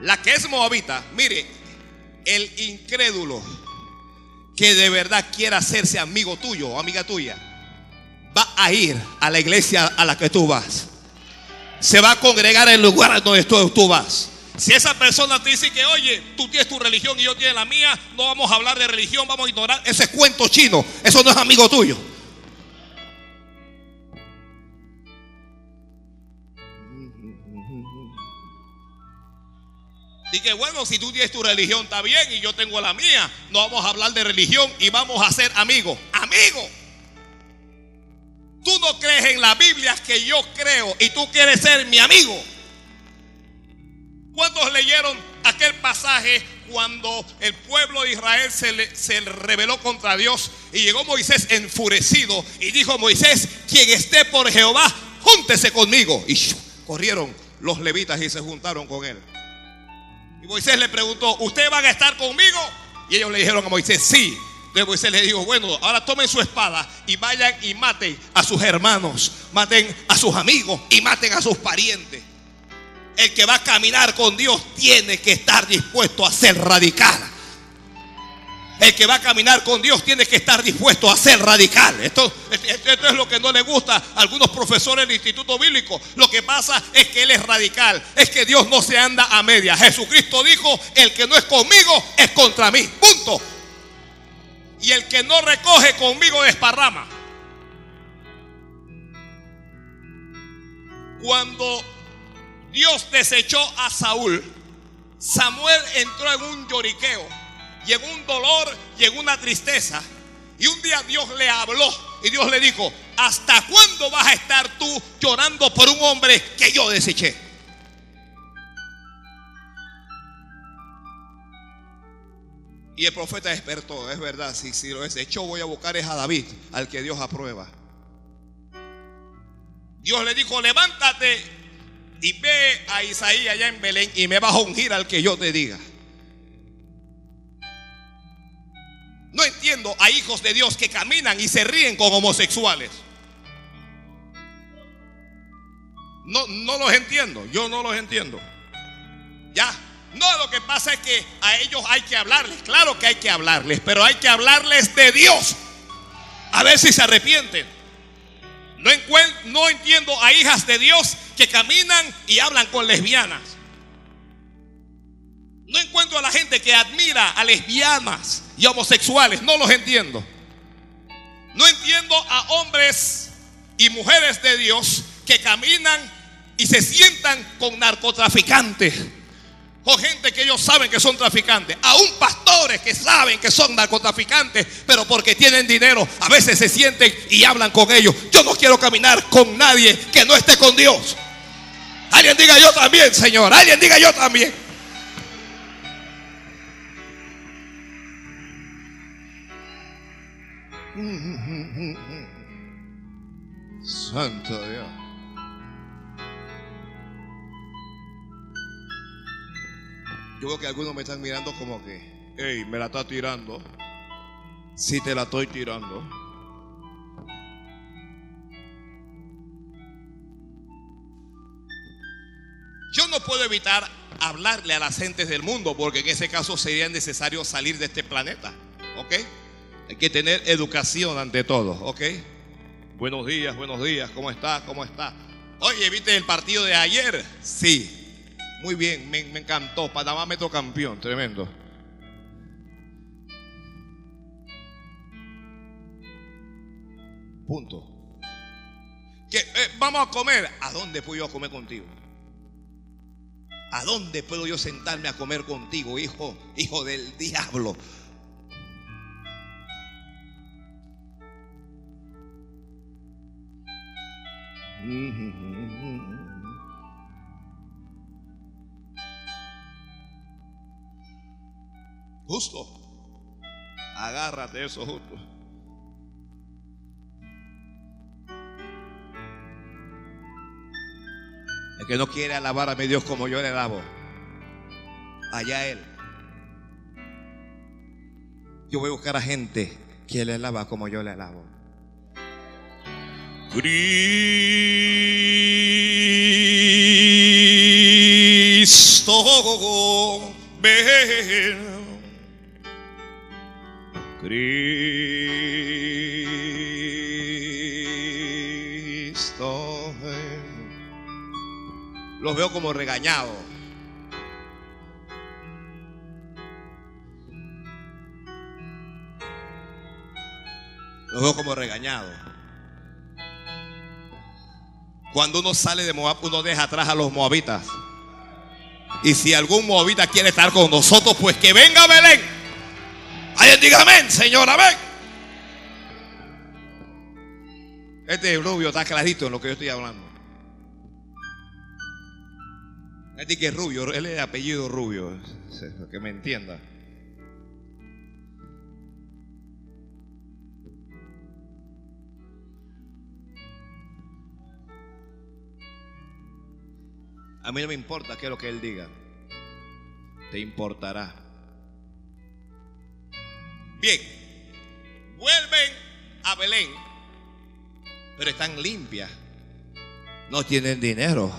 La que es moabita, mire, el incrédulo que de verdad quiera hacerse amigo tuyo o amiga tuya, va a ir a la iglesia a la que tú vas. Se va a congregar en el lugar donde tú, vas. Si esa persona te dice que, oye, tú tienes tu religión y yo tengo la mía, no vamos a hablar de religión, vamos a ignorar. Ese es cuento chino, eso no es amigo tuyo. Y que bueno, si tú tienes tu religión está bien y yo tengo la mía, no vamos a hablar de religión y vamos a ser amigos. Amigos. Tú no crees en la Biblia que yo creo y tú quieres ser mi amigo. ¿Cuántos leyeron aquel pasaje cuando el pueblo de Israel se, se rebeló contra Dios y llegó Moisés enfurecido y dijo Moisés, quien esté por Jehová, júntese conmigo. Y corrieron los levitas y se juntaron con él. Y Moisés le preguntó, ¿ustedes van a estar conmigo? Y ellos le dijeron a Moisés, sí. Entonces Moisés le dijo, bueno, ahora tomen su espada y vayan y maten a sus hermanos, maten a sus amigos y maten a sus parientes. El que va a caminar con Dios tiene que estar dispuesto a ser radical. El que va a caminar con Dios tiene que estar dispuesto a ser radical. Esto, esto, es lo que no le gusta a algunos profesores del Instituto Bíblico. Lo que pasa es que Él es radical. Es que Dios no se anda a media. Jesucristo dijo, el que no es conmigo es contra mí. Punto. Y el que no recoge conmigo desparrama. Cuando Dios desechó a Saúl, Samuel entró en un lloriqueo llegó un dolor, llegó una tristeza. Y un día Dios le habló y Dios le dijo, ¿hasta cuándo vas a estar tú llorando por un hombre que yo deseché? Y el profeta despertó, es verdad, si, si lo desechó voy a buscar es a David, al que Dios aprueba. Dios le dijo, levántate y ve a Isaías allá en Belén y me vas a ungir al que yo te diga. No entiendo a hijos de Dios que caminan y se ríen con homosexuales. No, no los entiendo, yo no los entiendo. Ya, no, lo que pasa es que a ellos hay que hablarles, claro que hay que hablarles, pero hay que hablarles de Dios. A ver si se arrepienten. No, no entiendo a hijas de Dios que caminan y hablan con lesbianas. No encuentro a la gente que admira a lesbianas y homosexuales. No los entiendo. No entiendo a hombres y mujeres de Dios que caminan y se sientan con narcotraficantes. Con gente que ellos saben que son traficantes. Aún pastores que saben que son narcotraficantes. Pero porque tienen dinero. A veces se sienten y hablan con ellos. Yo no quiero caminar con nadie que no esté con Dios. Alguien diga yo también, Señor. Alguien diga yo también. [laughs] Santo Dios. Yo veo que algunos me están mirando como que, hey, me la está tirando. Si te la estoy tirando. Yo no puedo evitar hablarle a las gentes del mundo porque en ese caso sería necesario salir de este planeta. ¿Ok? Hay que tener educación ante todo, ¿ok? Buenos días, buenos días, ¿cómo está? ¿Cómo está? Oye, ¿viste el partido de ayer? Sí, muy bien, me, encantó. Panamá Metro campeón, tremendo. Punto. Que, eh, vamos a comer. ¿A dónde fui yo a comer contigo? ¿A dónde puedo yo sentarme a comer contigo, hijo, hijo del diablo? Justo. Agárrate eso justo. El que no quiere alabar a mi Dios como yo le alabo. Allá Él. Yo voy a buscar a gente que le alaba como yo le alabo. Cristo ven. Cristo ven. Los veo como regañados. Los veo como regañados. Cuando uno sale de Moab, uno deja atrás a los moabitas. Y si algún moabita quiere estar con nosotros, pues que venga a Belén. Alguien diga amén, Señor, amén. Este rubio está clarito en lo que yo estoy hablando. Este que es rubio, él es de apellido rubio, que me entienda. A mí no me importa qué es lo que él diga. Te importará. Bien, vuelven a Belén, pero están limpias. No tienen dinero,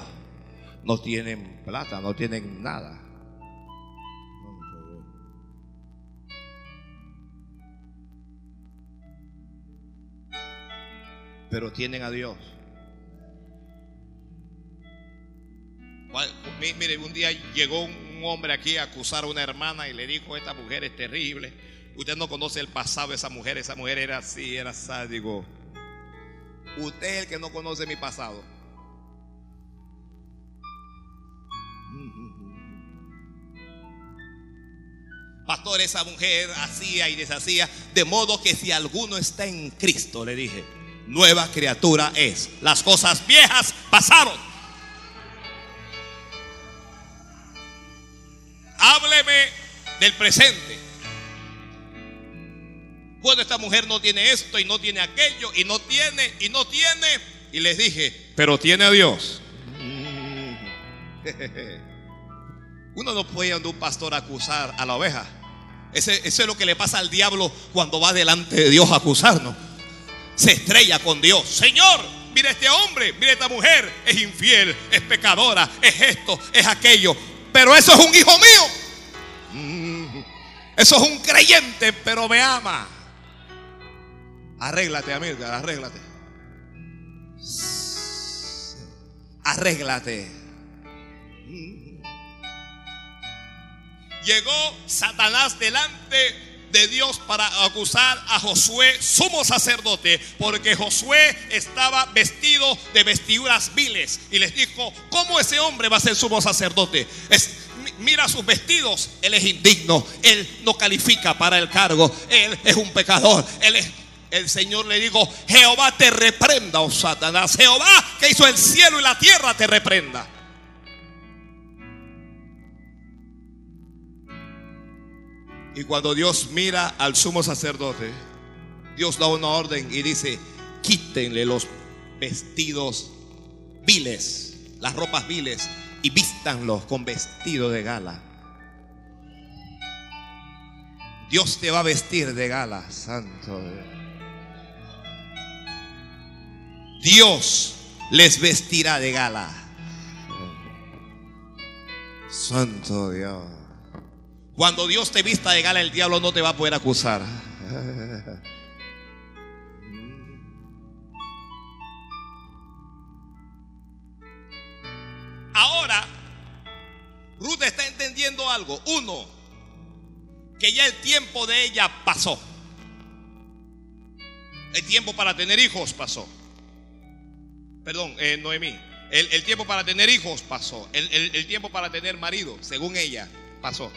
no tienen plata, no tienen nada. Pero tienen a Dios. Mire, un día llegó un hombre aquí a acusar a una hermana y le dijo, esta mujer es terrible. Usted no conoce el pasado de esa mujer, esa mujer era así, era sádico. Usted es el que no conoce mi pasado. Pastor, esa mujer hacía y deshacía, de modo que si alguno está en Cristo, le dije, nueva criatura es. Las cosas viejas pasaron. Hábleme del presente. Bueno, esta mujer no tiene esto y no tiene aquello y no tiene y no tiene. Y les dije, pero tiene a Dios. [laughs] Uno no puede a un pastor acusar a la oveja. Ese, eso es lo que le pasa al diablo cuando va delante de Dios a acusarnos. Se estrella con Dios. Señor, mire este hombre, mire esta mujer. Es infiel, es pecadora, es esto, es aquello. Pero eso es un hijo mío. Eso es un creyente, pero me ama. Arréglate, amigo, arréglate. Arréglate. Llegó Satanás delante de Dios para acusar a Josué, sumo sacerdote, porque Josué estaba vestido de vestiduras viles y les dijo, ¿cómo ese hombre va a ser sumo sacerdote? Es, mira sus vestidos, él es indigno, él no califica para el cargo, él es un pecador, él es el Señor le dijo, Jehová te reprenda, oh Satanás. Jehová que hizo el cielo y la tierra te reprenda. Y cuando Dios mira al sumo sacerdote, Dios da una orden y dice, quítenle los vestidos viles, las ropas viles, y vístanlos con vestido de gala. Dios te va a vestir de gala, santo. Dios les vestirá de gala. Santo Dios. Cuando Dios te vista de gala, el diablo no te va a poder acusar. Ahora, Ruth está entendiendo algo. Uno, que ya el tiempo de ella pasó. El tiempo para tener hijos pasó. Perdón, eh, Noemí. El, tiempo para tener hijos pasó. el tiempo para tener marido, según ella, pasó.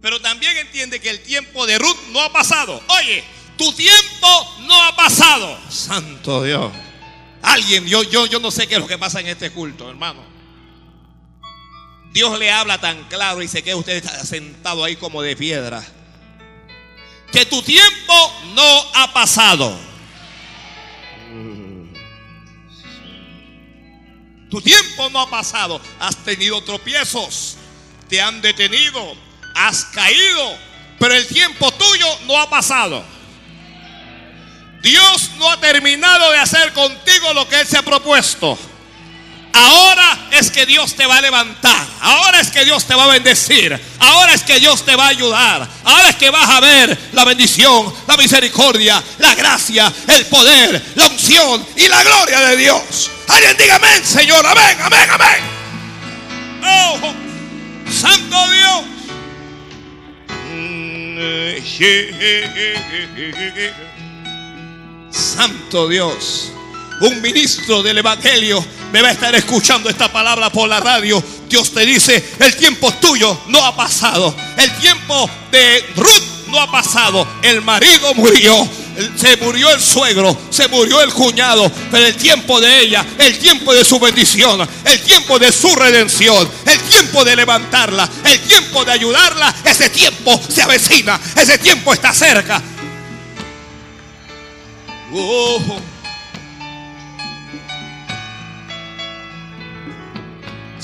Pero también entiende que el tiempo de Ruth no ha pasado. Oye, tu tiempo no ha pasado. Santo Dios. Alguien, yo, yo, yo no sé qué es lo que pasa en este culto, hermano. Dios le habla tan claro y se queda usted sentado ahí como de piedra. Que tu tiempo no ha pasado. Tu tiempo no ha pasado. Has tenido tropiezos. Te han detenido. Has caído. Pero el tiempo tuyo no ha pasado. Dios no ha terminado de hacer contigo lo que Él se ha propuesto. Ahora es que Dios te va a levantar. Ahora es que Dios te va a bendecir. Ahora es que Dios te va a ayudar. Ahora es que vas a ver la bendición, la misericordia, la gracia, el poder, la unción y la gloria de Dios. Alguien diga amén, Señor. Amén, amén, amén. Oh, Santo Dios. Santo Dios. Un ministro del Evangelio me va a estar escuchando esta palabra por la radio. Dios te dice, el tiempo tuyo no ha pasado. El tiempo de Ruth no ha pasado. El marido murió. Se murió el suegro, se murió el cuñado, pero el tiempo de ella, el tiempo de su bendición, el tiempo de su redención, el tiempo de levantarla, el tiempo de ayudarla, ese tiempo se avecina, ese tiempo está cerca. Oh.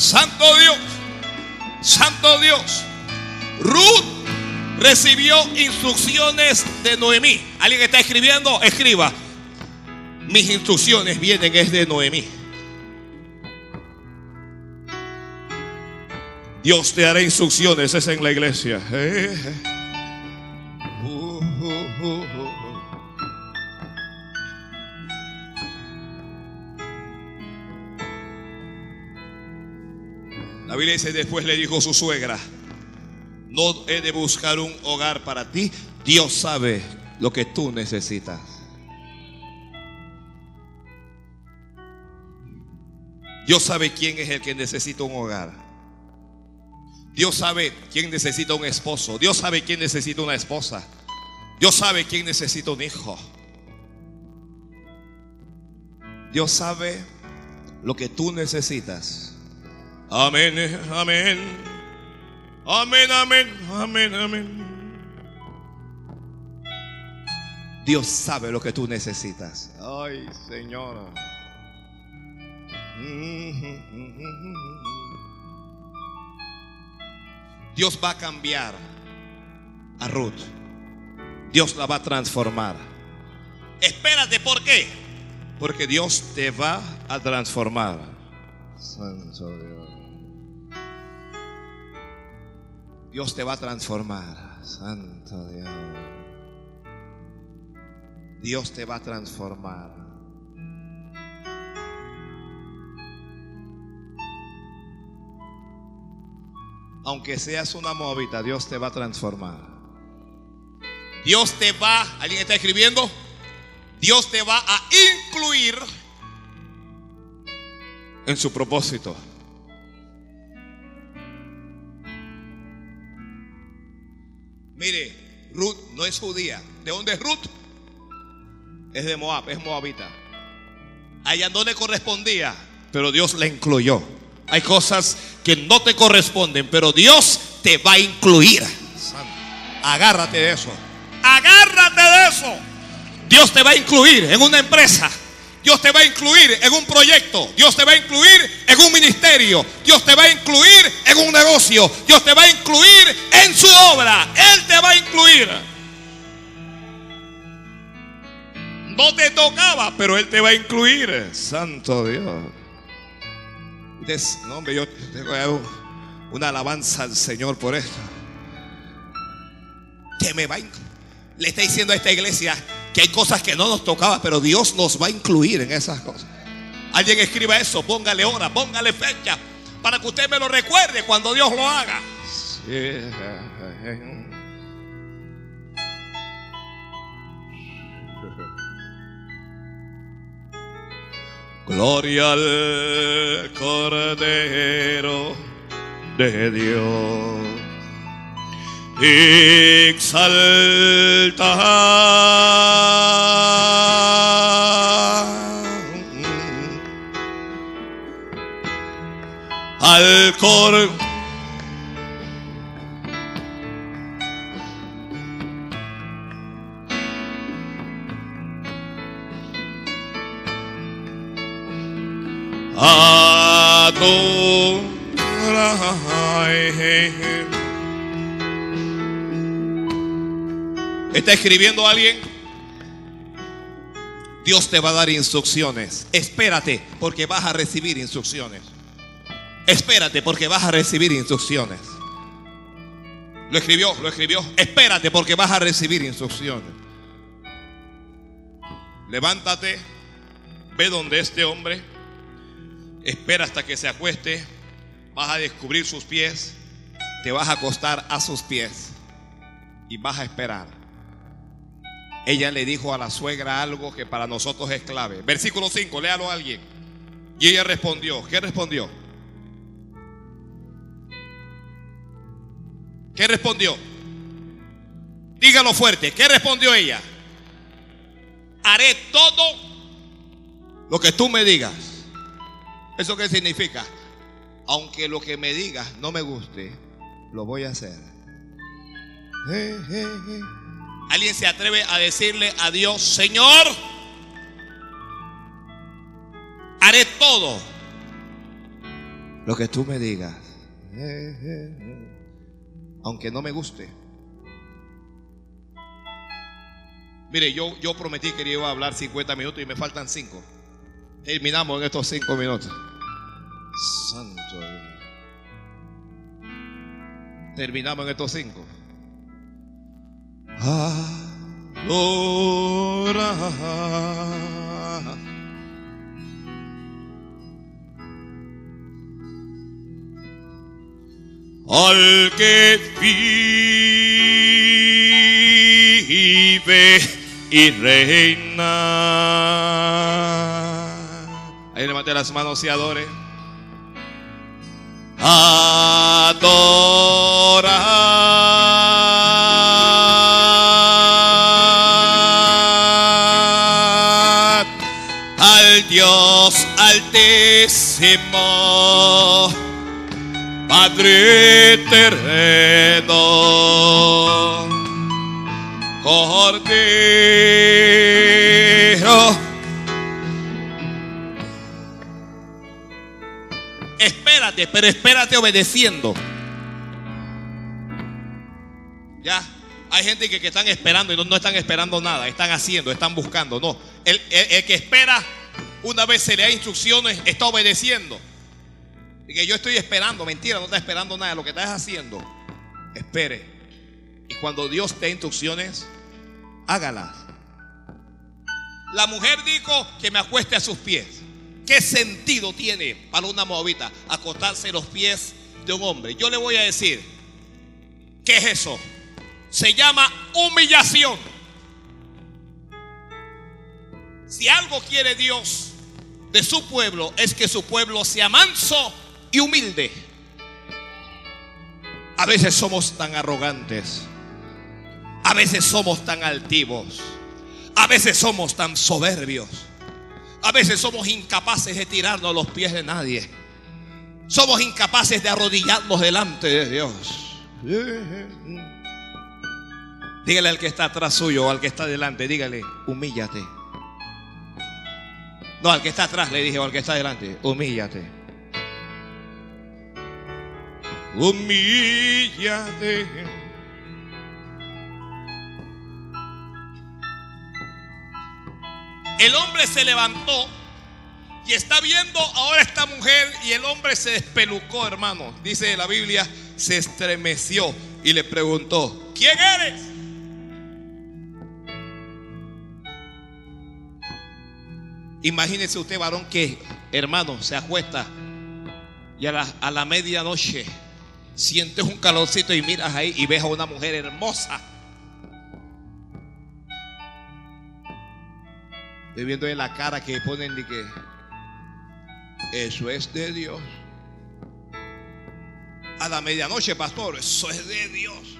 Santo Dios, Santo Dios. Ruth recibió instrucciones de Noemí. ¿Alguien que está escribiendo? Escriba. Mis instrucciones vienen es de Noemí. Dios te hará instrucciones, es en la iglesia. Eh, La Biblia dice, después le dijo su suegra, no he de buscar un hogar para ti, Dios sabe lo que tú necesitas. Dios sabe quién es el que necesita un hogar. Dios sabe quién necesita un esposo. Dios sabe quién necesita una esposa. Dios sabe quién necesita un hijo. Dios sabe lo que tú necesitas. Amén, amén. Amén, amén, amén, amén. Dios sabe lo que tú necesitas. Ay, Señor. Dios va a cambiar a Ruth. Dios la va a transformar. Espérate, ¿por qué? Porque Dios te va a transformar. Santo Dios. Dios te va a transformar. Santo Dios. Dios te va a transformar. Aunque seas una movita, Dios te va a transformar. Dios te va, ¿alguien está escribiendo? Dios te va a incluir en su propósito. Ruth no es judía. ¿De dónde es Ruth? Es de Moab, es moabita. Allá no le correspondía, pero Dios la incluyó. Hay cosas que no te corresponden, pero Dios te va a incluir. Agárrate de eso. Agárrate de eso. Dios te va a incluir en una empresa. Dios te va a incluir en un proyecto. Dios te va a incluir en un ministerio. Dios te va a incluir en un negocio. Dios te va a incluir en su obra. Él te va a incluir. No te tocaba, pero Él te va a incluir. Santo Dios. No, hombre, yo tengo una alabanza al Señor por esto. Que me va a Le está diciendo a esta iglesia, que hay cosas que no nos tocaba, pero Dios nos va a incluir en esas cosas. Alguien escriba eso, póngale hora, póngale fecha, para que usted me lo recuerde cuando Dios lo haga. Gloria al Cordero de Dios. 익살다. 알코올 아도라임 ¿Está escribiendo alguien? Dios te va a dar instrucciones. Espérate porque vas a recibir instrucciones. Espérate porque vas a recibir instrucciones. Lo escribió, lo escribió. Espérate porque vas a recibir instrucciones. Levántate, ve donde este hombre espera hasta que se acueste, vas a descubrir sus pies, te vas a acostar a sus pies y vas a esperar. Ella le dijo a la suegra algo que para nosotros es clave. Versículo 5, léalo a alguien. Y ella respondió, ¿qué respondió? ¿Qué respondió? Dígalo fuerte, ¿qué respondió ella? Haré todo lo que tú me digas. ¿Eso qué significa? Aunque lo que me digas no me guste, lo voy a hacer. ¿Alguien se atreve a decirle a Dios, Señor, haré todo lo que tú me digas? Aunque no me guste. Mire, yo, yo prometí que iba a hablar 50 minutos y me faltan 5. Terminamos en estos 5 minutos. Santo Terminamos en estos 5. Al que vive y reina. Ahí levante las manos y adore. Adorar. Al Dios altísimo, Padre eterno, Cordero pero espérate obedeciendo. Ya, hay gente que, están esperando y no, están esperando nada, están haciendo, están buscando. No, el, que espera, una vez se le da instrucciones, está obedeciendo. Y que yo estoy esperando, mentira, no está esperando nada. Lo que estás haciendo, espere. Y cuando Dios te da instrucciones, hágalas. La mujer dijo que me acueste a sus pies. ¿Qué sentido tiene para una moabita acostarse los pies de un hombre? Yo le voy a decir, ¿qué es eso? Se llama humillación. Si algo quiere Dios de su pueblo es que su pueblo sea manso y humilde. A veces somos tan arrogantes. A veces somos tan altivos. A veces somos tan soberbios. A veces somos incapaces de tirarnos a los pies de nadie. Somos incapaces de arrodillarnos delante de Dios. Dígale al que está atrás suyo o al que está delante, dígale, humíllate. No, al que está atrás le dije, o al que está delante, humíllate. Humíllate. El hombre se levantó y está viendo ahora esta mujer y el hombre se despelucó, hermano. Dice la Biblia, se estremeció y le preguntó, ¿quién eres? Imagínese usted, varón, que, hermano, se acuesta y a la, a la medianoche sientes un calorcito y miras ahí y ves a una mujer hermosa Estoy viendo en la cara que ponen de que eso es de Dios. A la medianoche, pastor, eso es de Dios.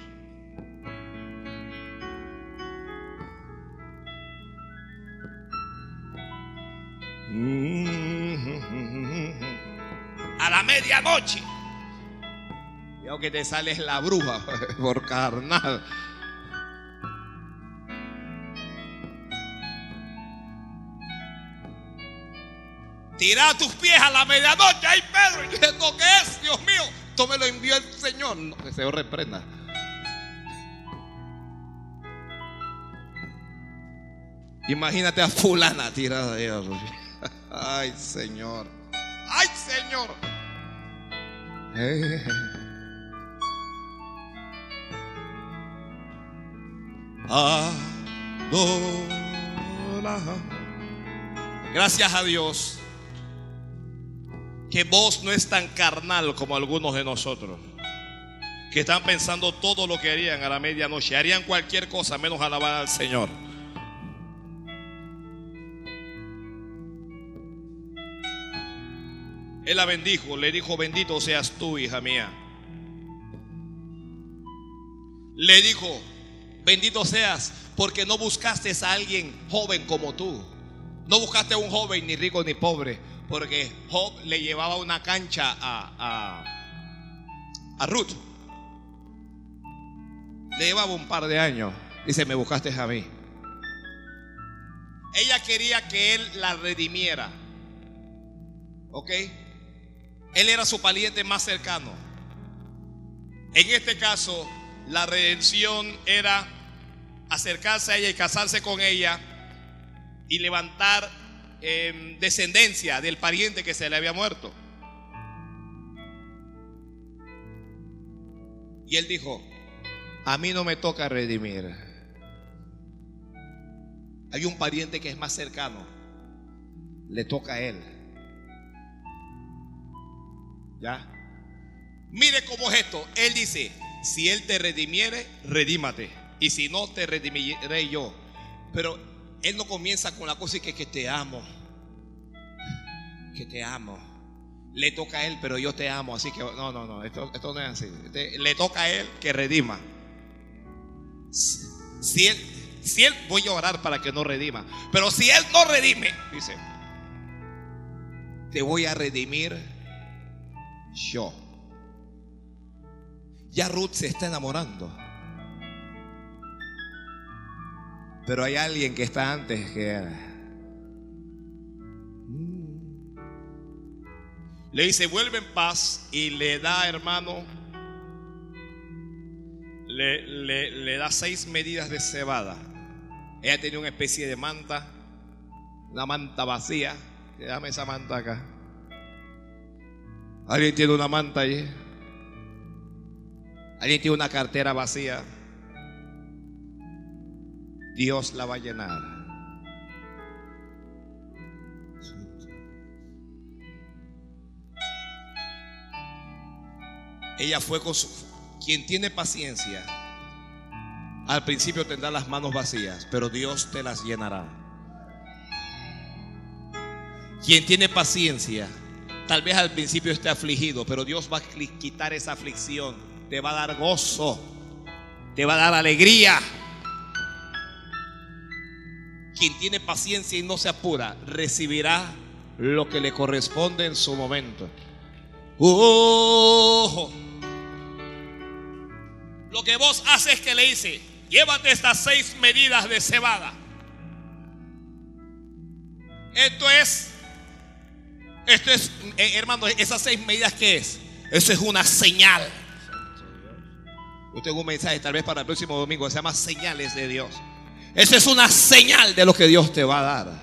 A la medianoche. Y aunque te sales la bruja [laughs] por carnal. Tira tus pies a la medianoche. Ay, Pedro, ¿y esto qué es? Dios mío, esto me lo envió el Señor. No, que el Señor reprenda. Imagínate a fulana tirada de ella. Ay, Señor. Ay, Señor. Eh. Gracias a Dios que vos no es tan carnal como algunos de nosotros, que están pensando todo lo que harían a la medianoche, harían cualquier cosa menos alabar al Señor. Él la bendijo, le dijo, bendito seas tú, hija mía. Le dijo, bendito seas, porque no buscaste a alguien joven como tú. No buscaste a un joven ni rico ni pobre, porque Job le llevaba una cancha a, a, a Ruth. Le llevaba un par de años. Dice, me buscaste a mí. Ella quería que él la redimiera. ¿Ok? Él era su pariente más cercano. En este caso, la redención era acercarse a ella y casarse con ella y levantar eh, descendencia del pariente que se le había muerto. Y él dijo, a mí no me toca redimir. Hay un pariente que es más cercano. Le toca a él. ¿Ya? Mire cómo es esto. Él dice, si Él te redimiere, redímate. Y si no, te redimiré yo. Pero Él no comienza con la cosa que, que te amo. Que te amo. Le toca a Él, pero yo te amo. Así que no, no, no. Esto, esto no es así. Le toca a Él que redima. Si Él, si Él, voy a orar para que no redima. Pero si Él no redime, dice, te voy a redimir yo. Ya Ruth se está enamorando. Pero hay alguien que está antes que Le dice, vuelve en paz y le da, hermano, le, le, le da seis medidas de cebada. Ella tenía una especie de manta, una manta vacía. Dame esa manta acá. ¿Alguien tiene una manta allí? ¿Alguien tiene una cartera vacía? Dios la va a llenar. Ella fue con su... Quien tiene paciencia, al principio tendrá las manos vacías, pero Dios te las llenará. Quien tiene paciencia, tal vez al principio esté afligido, pero Dios va a quitar esa aflicción. Te va a dar gozo, te va a dar alegría. Quien tiene paciencia y no se apura, recibirá lo que le corresponde en su momento. Oh, lo que vos haces es que le dice, llévate estas seis medidas de cebada. Esto es, esto es, eh, hermano, esas seis medidas que es, eso es una señal. Yo tengo un mensaje tal vez para el próximo domingo, se llama señales de Dios. Esa es una señal de lo que Dios te va a dar.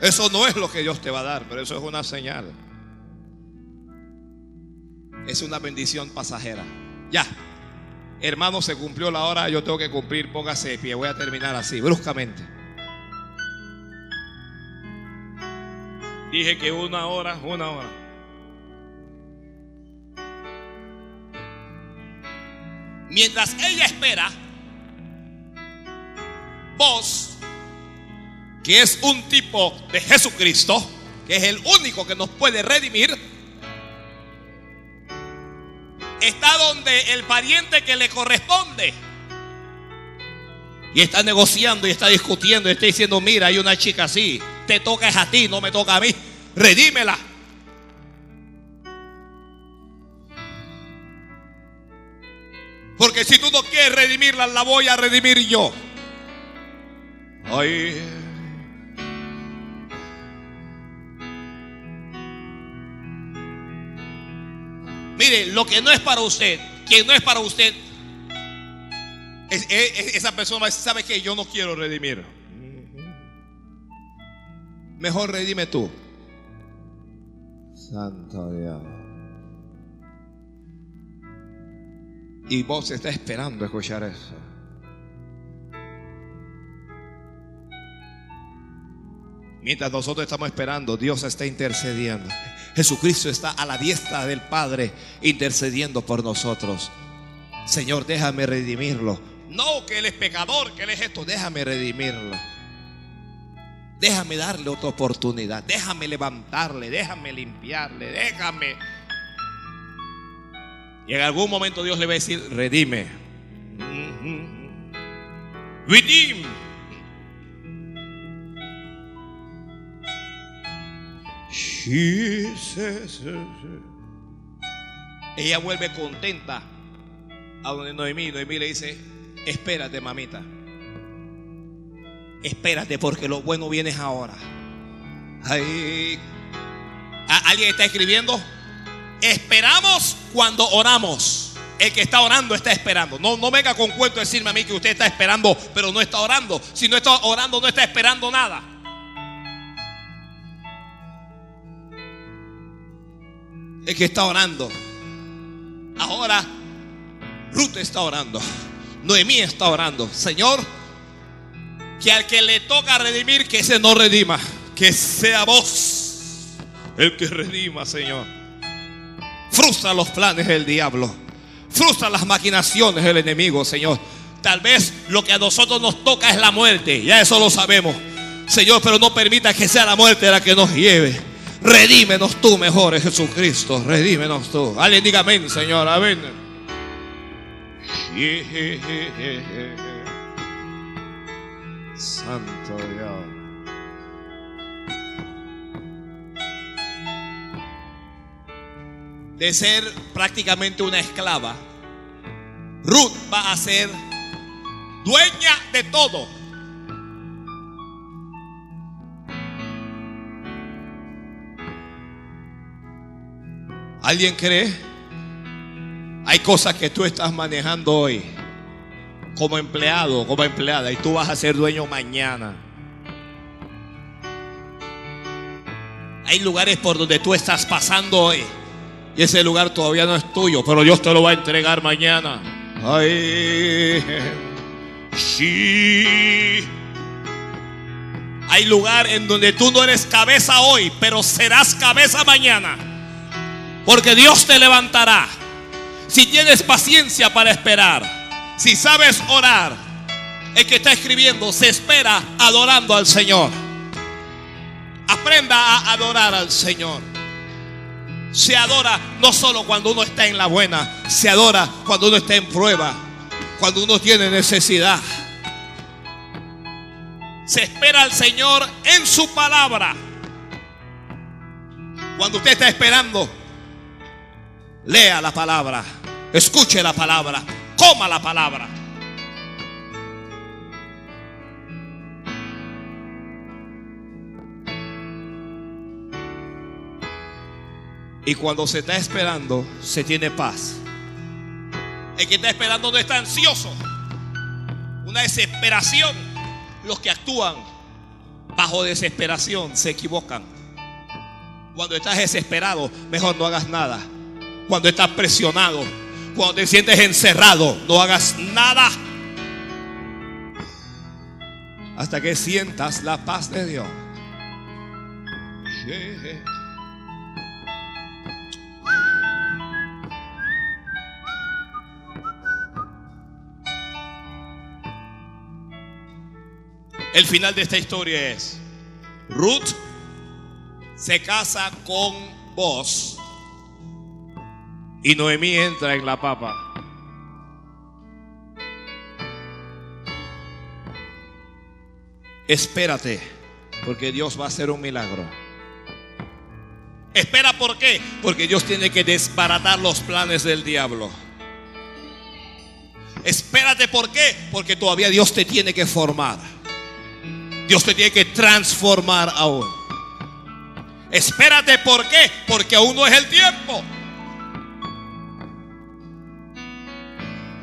Eso no es lo que Dios te va a dar, pero eso es una señal. Es una bendición pasajera. Ya. Hermano, se cumplió la hora, yo tengo que cumplir, póngase de pie. Voy a terminar así, bruscamente. Dije que una hora, una hora. Mientras ella espera, vos que es un tipo de Jesucristo, que es el único que nos puede redimir, está donde el pariente que le corresponde. Y está negociando y está discutiendo y está diciendo, mira, hay una chica así, te toca es a ti, no me toca a mí, redímela. Porque si tú no quieres redimirla, la voy a redimir yo. Mire, lo que no es para usted, quien no es para usted, esa persona sabe que yo no quiero redimir. Mejor redime tú. Santo Dios. Y vos está esperando escuchar eso. Mientras nosotros estamos esperando, Dios está intercediendo. Jesucristo está a la diestra del Padre intercediendo por nosotros. Señor, déjame redimirlo. No, que Él es pecador, que Él es esto. Déjame redimirlo. Déjame darle otra oportunidad. Déjame levantarle. Déjame limpiarle. Déjame. Y en algún momento Dios le va a decir, redime. Redeem. Ella vuelve contenta a donde Noemí. Noemí le dice, espérate mamita. Espérate porque lo bueno viene ahora. ¿Alguien está escribiendo? Esperamos cuando oramos. El que está orando está esperando. No, no venga con cuento decirme a mí que usted está esperando, pero no está orando. Si no está orando, no está esperando nada. El que está orando. Ahora, Ruth está orando. Noemí está orando. Señor, que al que le toca redimir, que ese no redima. Que sea vos el que redima, Señor. Frustra los planes del diablo. Frustra las maquinaciones del enemigo, Señor. Tal vez lo que a nosotros nos toca es la muerte. Ya eso lo sabemos. Señor, pero no permita que sea la muerte la que nos lleve. Redímenos tú mejor, Jesucristo. Redímenos tú. Alguien diga amén, Señor. Amén. Santo Dios. de ser prácticamente una esclava, Ruth va a ser dueña de todo. ¿Alguien cree? Hay cosas que tú estás manejando hoy como empleado, como empleada, y tú vas a ser dueño mañana. Hay lugares por donde tú estás pasando hoy y ese lugar todavía no es tuyo, pero Dios te lo va a entregar mañana. Ay, sí. Hay lugar en donde tú no eres cabeza hoy, pero serás cabeza mañana. Porque Dios te levantará. Si tienes paciencia para esperar, si sabes orar, el que está escribiendo se espera adorando al Señor. Aprenda a adorar al Señor. Se adora no solo cuando uno está en la buena, se adora cuando uno está en prueba, cuando uno tiene necesidad. Se espera al Señor en su palabra. Cuando usted está esperando, lea la palabra, escuche la palabra, coma la palabra. Y cuando se está esperando, se tiene paz. El que está esperando no está ansioso. Una desesperación. Los que actúan bajo desesperación se equivocan. Cuando estás desesperado, mejor no hagas nada. Cuando estás presionado, cuando te sientes encerrado, no hagas nada. Hasta que sientas la paz de Dios. El final de esta historia es, Ruth se casa con vos y Noemí entra en la papa. Espérate, porque Dios va a hacer un milagro. Espera, ¿por qué? Porque Dios tiene que desbaratar los planes del diablo. Espérate, ¿por qué? Porque todavía Dios te tiene que formar. Dios te tiene que transformar aún. Espérate, ¿por qué? Porque aún no es el tiempo.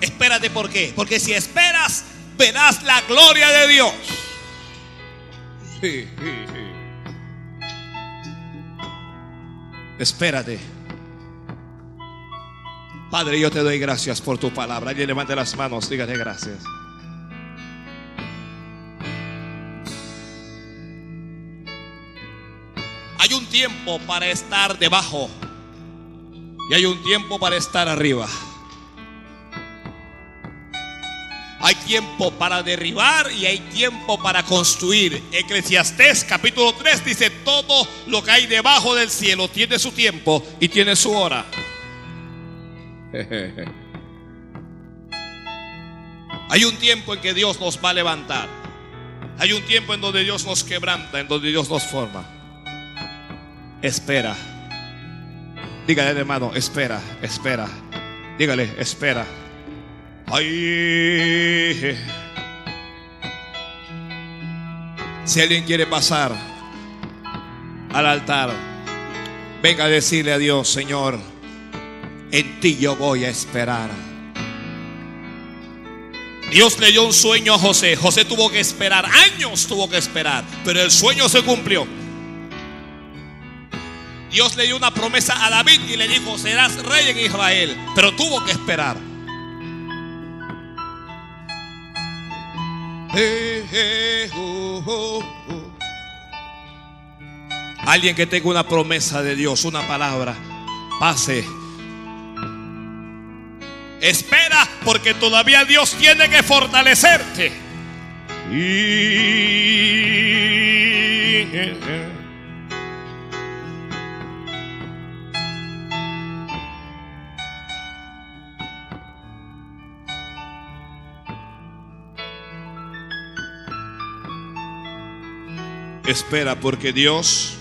Espérate, ¿por qué? Porque si esperas, verás la gloria de Dios. Espérate. Padre, yo te doy gracias por tu palabra. Alguien levante las manos, dígale gracias. Hay un tiempo para estar debajo y hay un tiempo para estar arriba. Hay tiempo para derribar y hay tiempo para construir. Eclesiastés capítulo 3 dice, todo lo que hay debajo del cielo tiene su tiempo y tiene su hora. [laughs] Hay un tiempo en que Dios nos va a levantar. Hay un tiempo en donde Dios nos quebranta, en donde Dios nos forma. Espera. Dígale, hermano, espera, espera. Dígale, espera. Si alguien quiere pasar al altar, venga a decirle a Dios, Señor, en ti yo voy a esperar. Dios le dio un sueño a José. José tuvo que esperar, años tuvo que esperar, pero el sueño se cumplió. Dios le dio una promesa a David y le dijo, serás rey en Israel, pero tuvo que esperar. Alguien que tenga una promesa de Dios, una palabra, pase. Espera porque todavía Dios tiene que fortalecerte. Espera porque Dios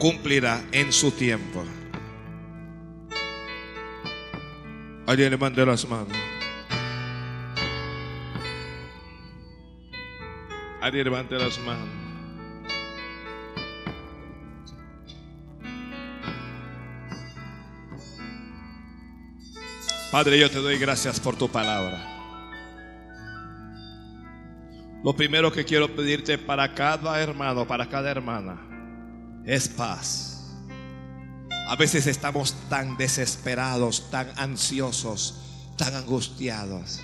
cumplirá en su tiempo. Alguien levante las manos. Alguien levante las manos. Padre, yo te doy gracias por tu palabra. Lo primero que quiero pedirte para cada hermano, para cada hermana, es paz. A veces estamos tan desesperados, tan ansiosos, tan angustiados.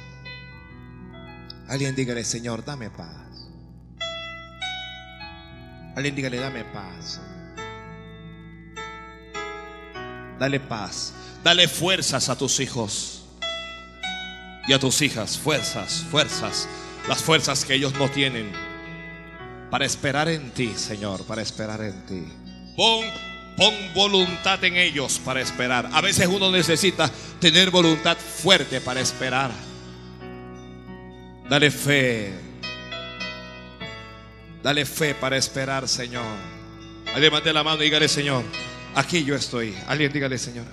Alguien dígale, Señor, dame paz. Alguien dígale, dame paz. Dale paz. Dale fuerzas a tus hijos y a tus hijas. Fuerzas, fuerzas las fuerzas que ellos no tienen para esperar en ti, Señor, para esperar en ti. Pon, pon voluntad en ellos para esperar. A veces uno necesita tener voluntad fuerte para esperar. Dale fe. Dale fe para esperar, Señor. Mate la mano y dígale, Señor, aquí yo estoy. Alguien dígale, Señor.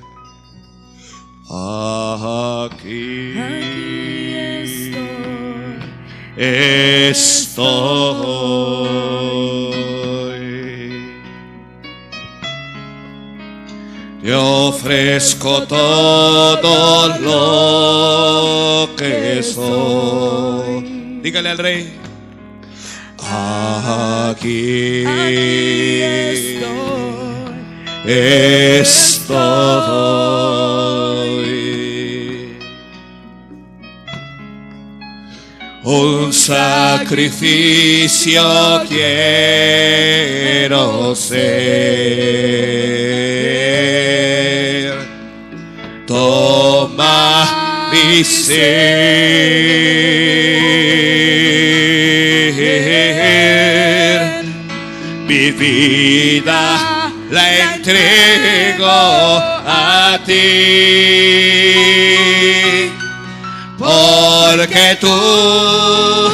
Aquí, aquí estoy estoy. Te ofrezco todo lo que soy. Dígale al rey. Aquí, estoy. Un sacrificio quiero ser. Toma mi ser. Mi vida la entrego a ti. Tú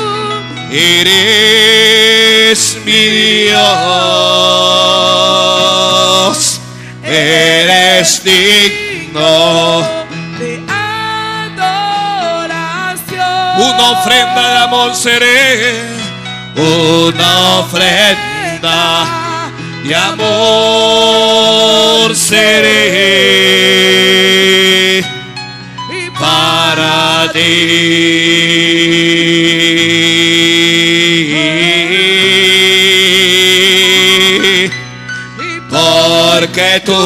eres mi Dios. Eres digno. de adoración. Una ofrenda de amor seré. Una ofrenda de amor seré para ti. Porque tú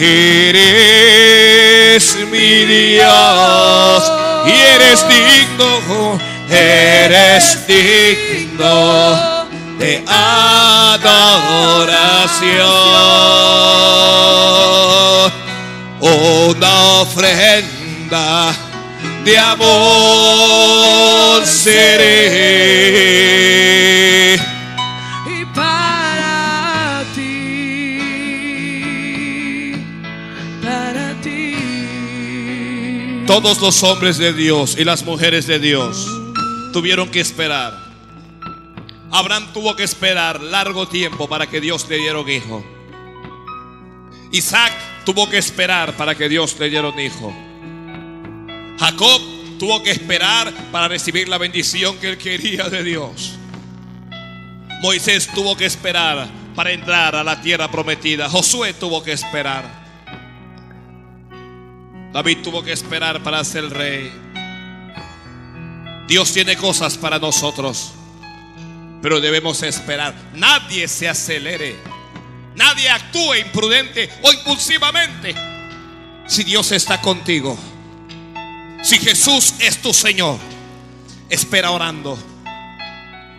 eres mi Dios y eres digno, eres digno de adoración. Una ofrenda de amor seré. y para ti, para ti. Todos los hombres de Dios y las mujeres de Dios tuvieron que esperar. Abraham tuvo que esperar largo tiempo para que Dios le diera un hijo. Isaac tuvo que esperar para que Dios le diera un hijo. Jacob tuvo que esperar para recibir la bendición que él quería de Dios. Moisés tuvo que esperar para entrar a la tierra prometida. Josué tuvo que esperar. David tuvo que esperar para ser rey. Dios tiene cosas para nosotros, pero debemos esperar. Nadie se acelere. Nadie actúe imprudente o impulsivamente. Si Dios está contigo, si Jesús es tu Señor, espera orando,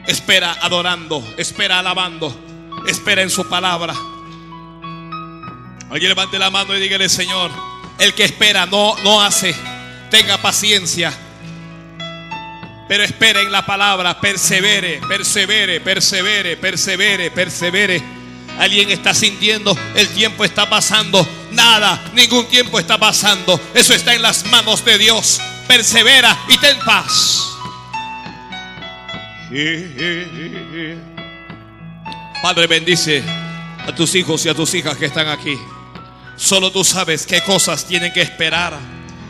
espera adorando, espera alabando, espera en su palabra. Alguien levante la mano y dígale, Señor, el que espera no, no hace. Tenga paciencia. Pero espera en la palabra. Persevere, persevere, persevere, persevere, persevere. Alguien está sintiendo, el tiempo está pasando. Nada, ningún tiempo está pasando. Eso está en las manos de Dios. Persevera y ten paz. Padre, bendice a tus hijos y a tus hijas que están aquí. Solo tú sabes qué cosas tienen que esperar.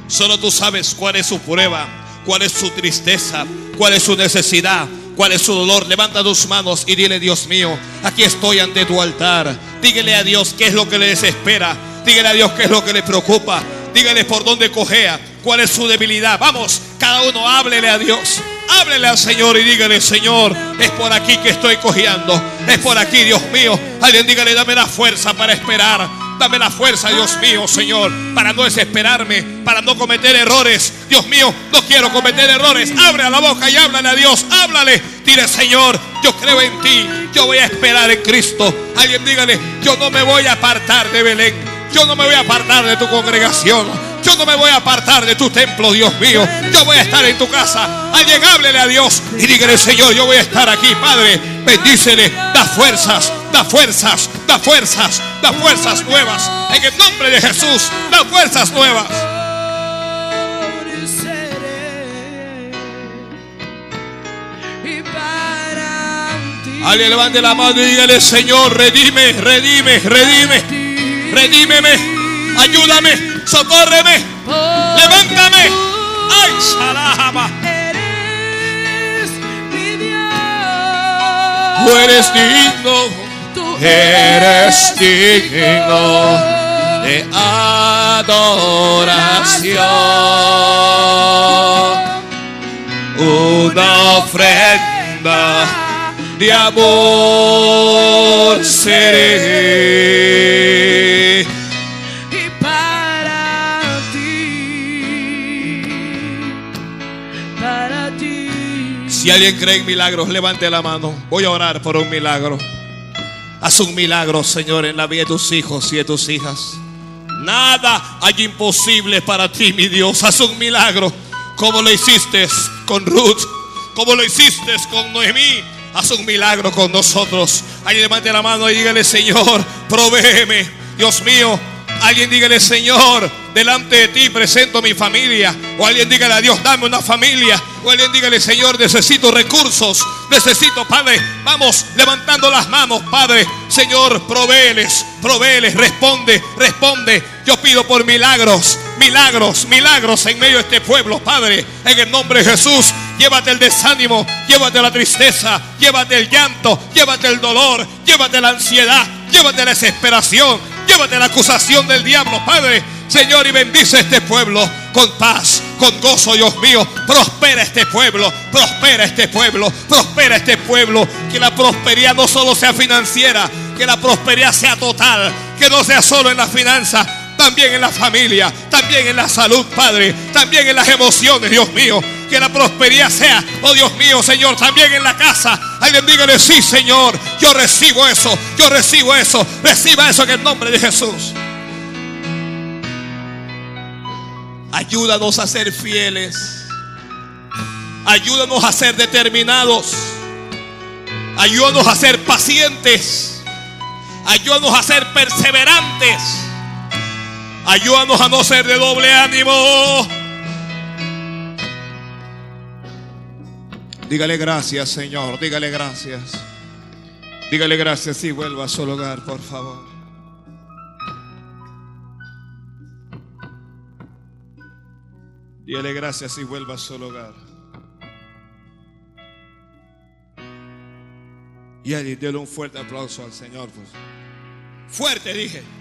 Solo tú sabes cuál es su prueba, cuál es su tristeza, cuál es su necesidad, cuál es su dolor. Levanta tus manos y dile, Dios mío, aquí estoy ante tu altar. Dígale a Dios qué es lo que le desespera. Dígale a Dios qué es lo que le preocupa. Dígale por dónde cojea, cuál es su debilidad. Vamos, cada uno háblele a Dios. Háblele al Señor y dígale, Señor, es por aquí que estoy cojeando. Es por aquí, Dios mío. Alguien dígale, dame la fuerza para esperar. Dame la fuerza, Dios mío, Señor, para no desesperarme, para no cometer errores. Dios mío, no quiero cometer errores. Abre la boca y háblale a Dios. Háblale. Dile, Señor, yo creo en ti. Yo voy a esperar en Cristo. Alguien dígale, yo no me voy a apartar de Belén. Yo no me voy a apartar de tu congregación. Yo no me voy a apartar de tu templo, Dios mío. Yo voy a estar en tu casa. Alguien háblele a Dios y dígale, Señor, yo voy a estar aquí, Padre. Bendícele, da fuerzas, da fuerzas, da fuerzas, da fuerzas nuevas. En el nombre de Jesús, da fuerzas nuevas. Alguien levante la mano y dígale, Señor, redime, redime, redime, redímeme, ayúdame, socórreme, levántame. Ay, salama. Eres mi Dios. Tú eres digno, Tú eres digno de adoración. Una ofrenda de amor seré. y para ti, para ti. Si alguien cree en milagros, levante la mano. Voy a orar por un milagro. Haz un milagro, Señor, en la vida de tus hijos y de tus hijas. Nada hay imposible para ti, mi Dios. Haz un milagro como lo hiciste con Ruth. como lo hiciste con Noemí. Haz un milagro con nosotros. Alguien levante la mano y dígale, Señor, provéeme. Dios mío, alguien dígale, Señor, delante de ti presento mi familia. O alguien dígale a Dios, dame una familia. O alguien dígale, Señor, necesito recursos. Necesito, Padre. Vamos levantando las manos, Padre. Señor, provéeles, provéeles, responde, responde. Yo pido por milagros, milagros, milagros en medio de este pueblo, Padre. En el nombre de Jesús, llévate el desánimo, llévate la tristeza, llévate el llanto, llévate el dolor, llévate la ansiedad, llévate la desesperación, llévate la acusación del diablo, Padre. Señor, y bendice este pueblo con paz, con gozo, Dios mío. Prospera este pueblo, prospera este pueblo, prospera este pueblo. Que la prosperidad no solo sea financiera, que la prosperidad sea total, que no sea solo en la finanza, también en la familia, también en la salud, Padre, también en las emociones, Dios mío. Que la prosperidad sea, oh Dios mío, Señor, también en la casa. Alguien dígale, sí, Señor, yo recibo eso, yo recibo eso, reciba eso en el nombre de Jesús. Ayúdanos a ser fieles. Ayúdanos a ser determinados. Ayúdanos a ser pacientes. Ayúdanos a ser perseverantes. Ayúdanos a no ser de doble ánimo. Dígale gracias, Señor. Dígale gracias. Dígale gracias y vuelva a su hogar, por favor. Dígale gracias y vuelva a su hogar. Y allí déle un fuerte aplauso al Señor. Pues. Fuerte, dije.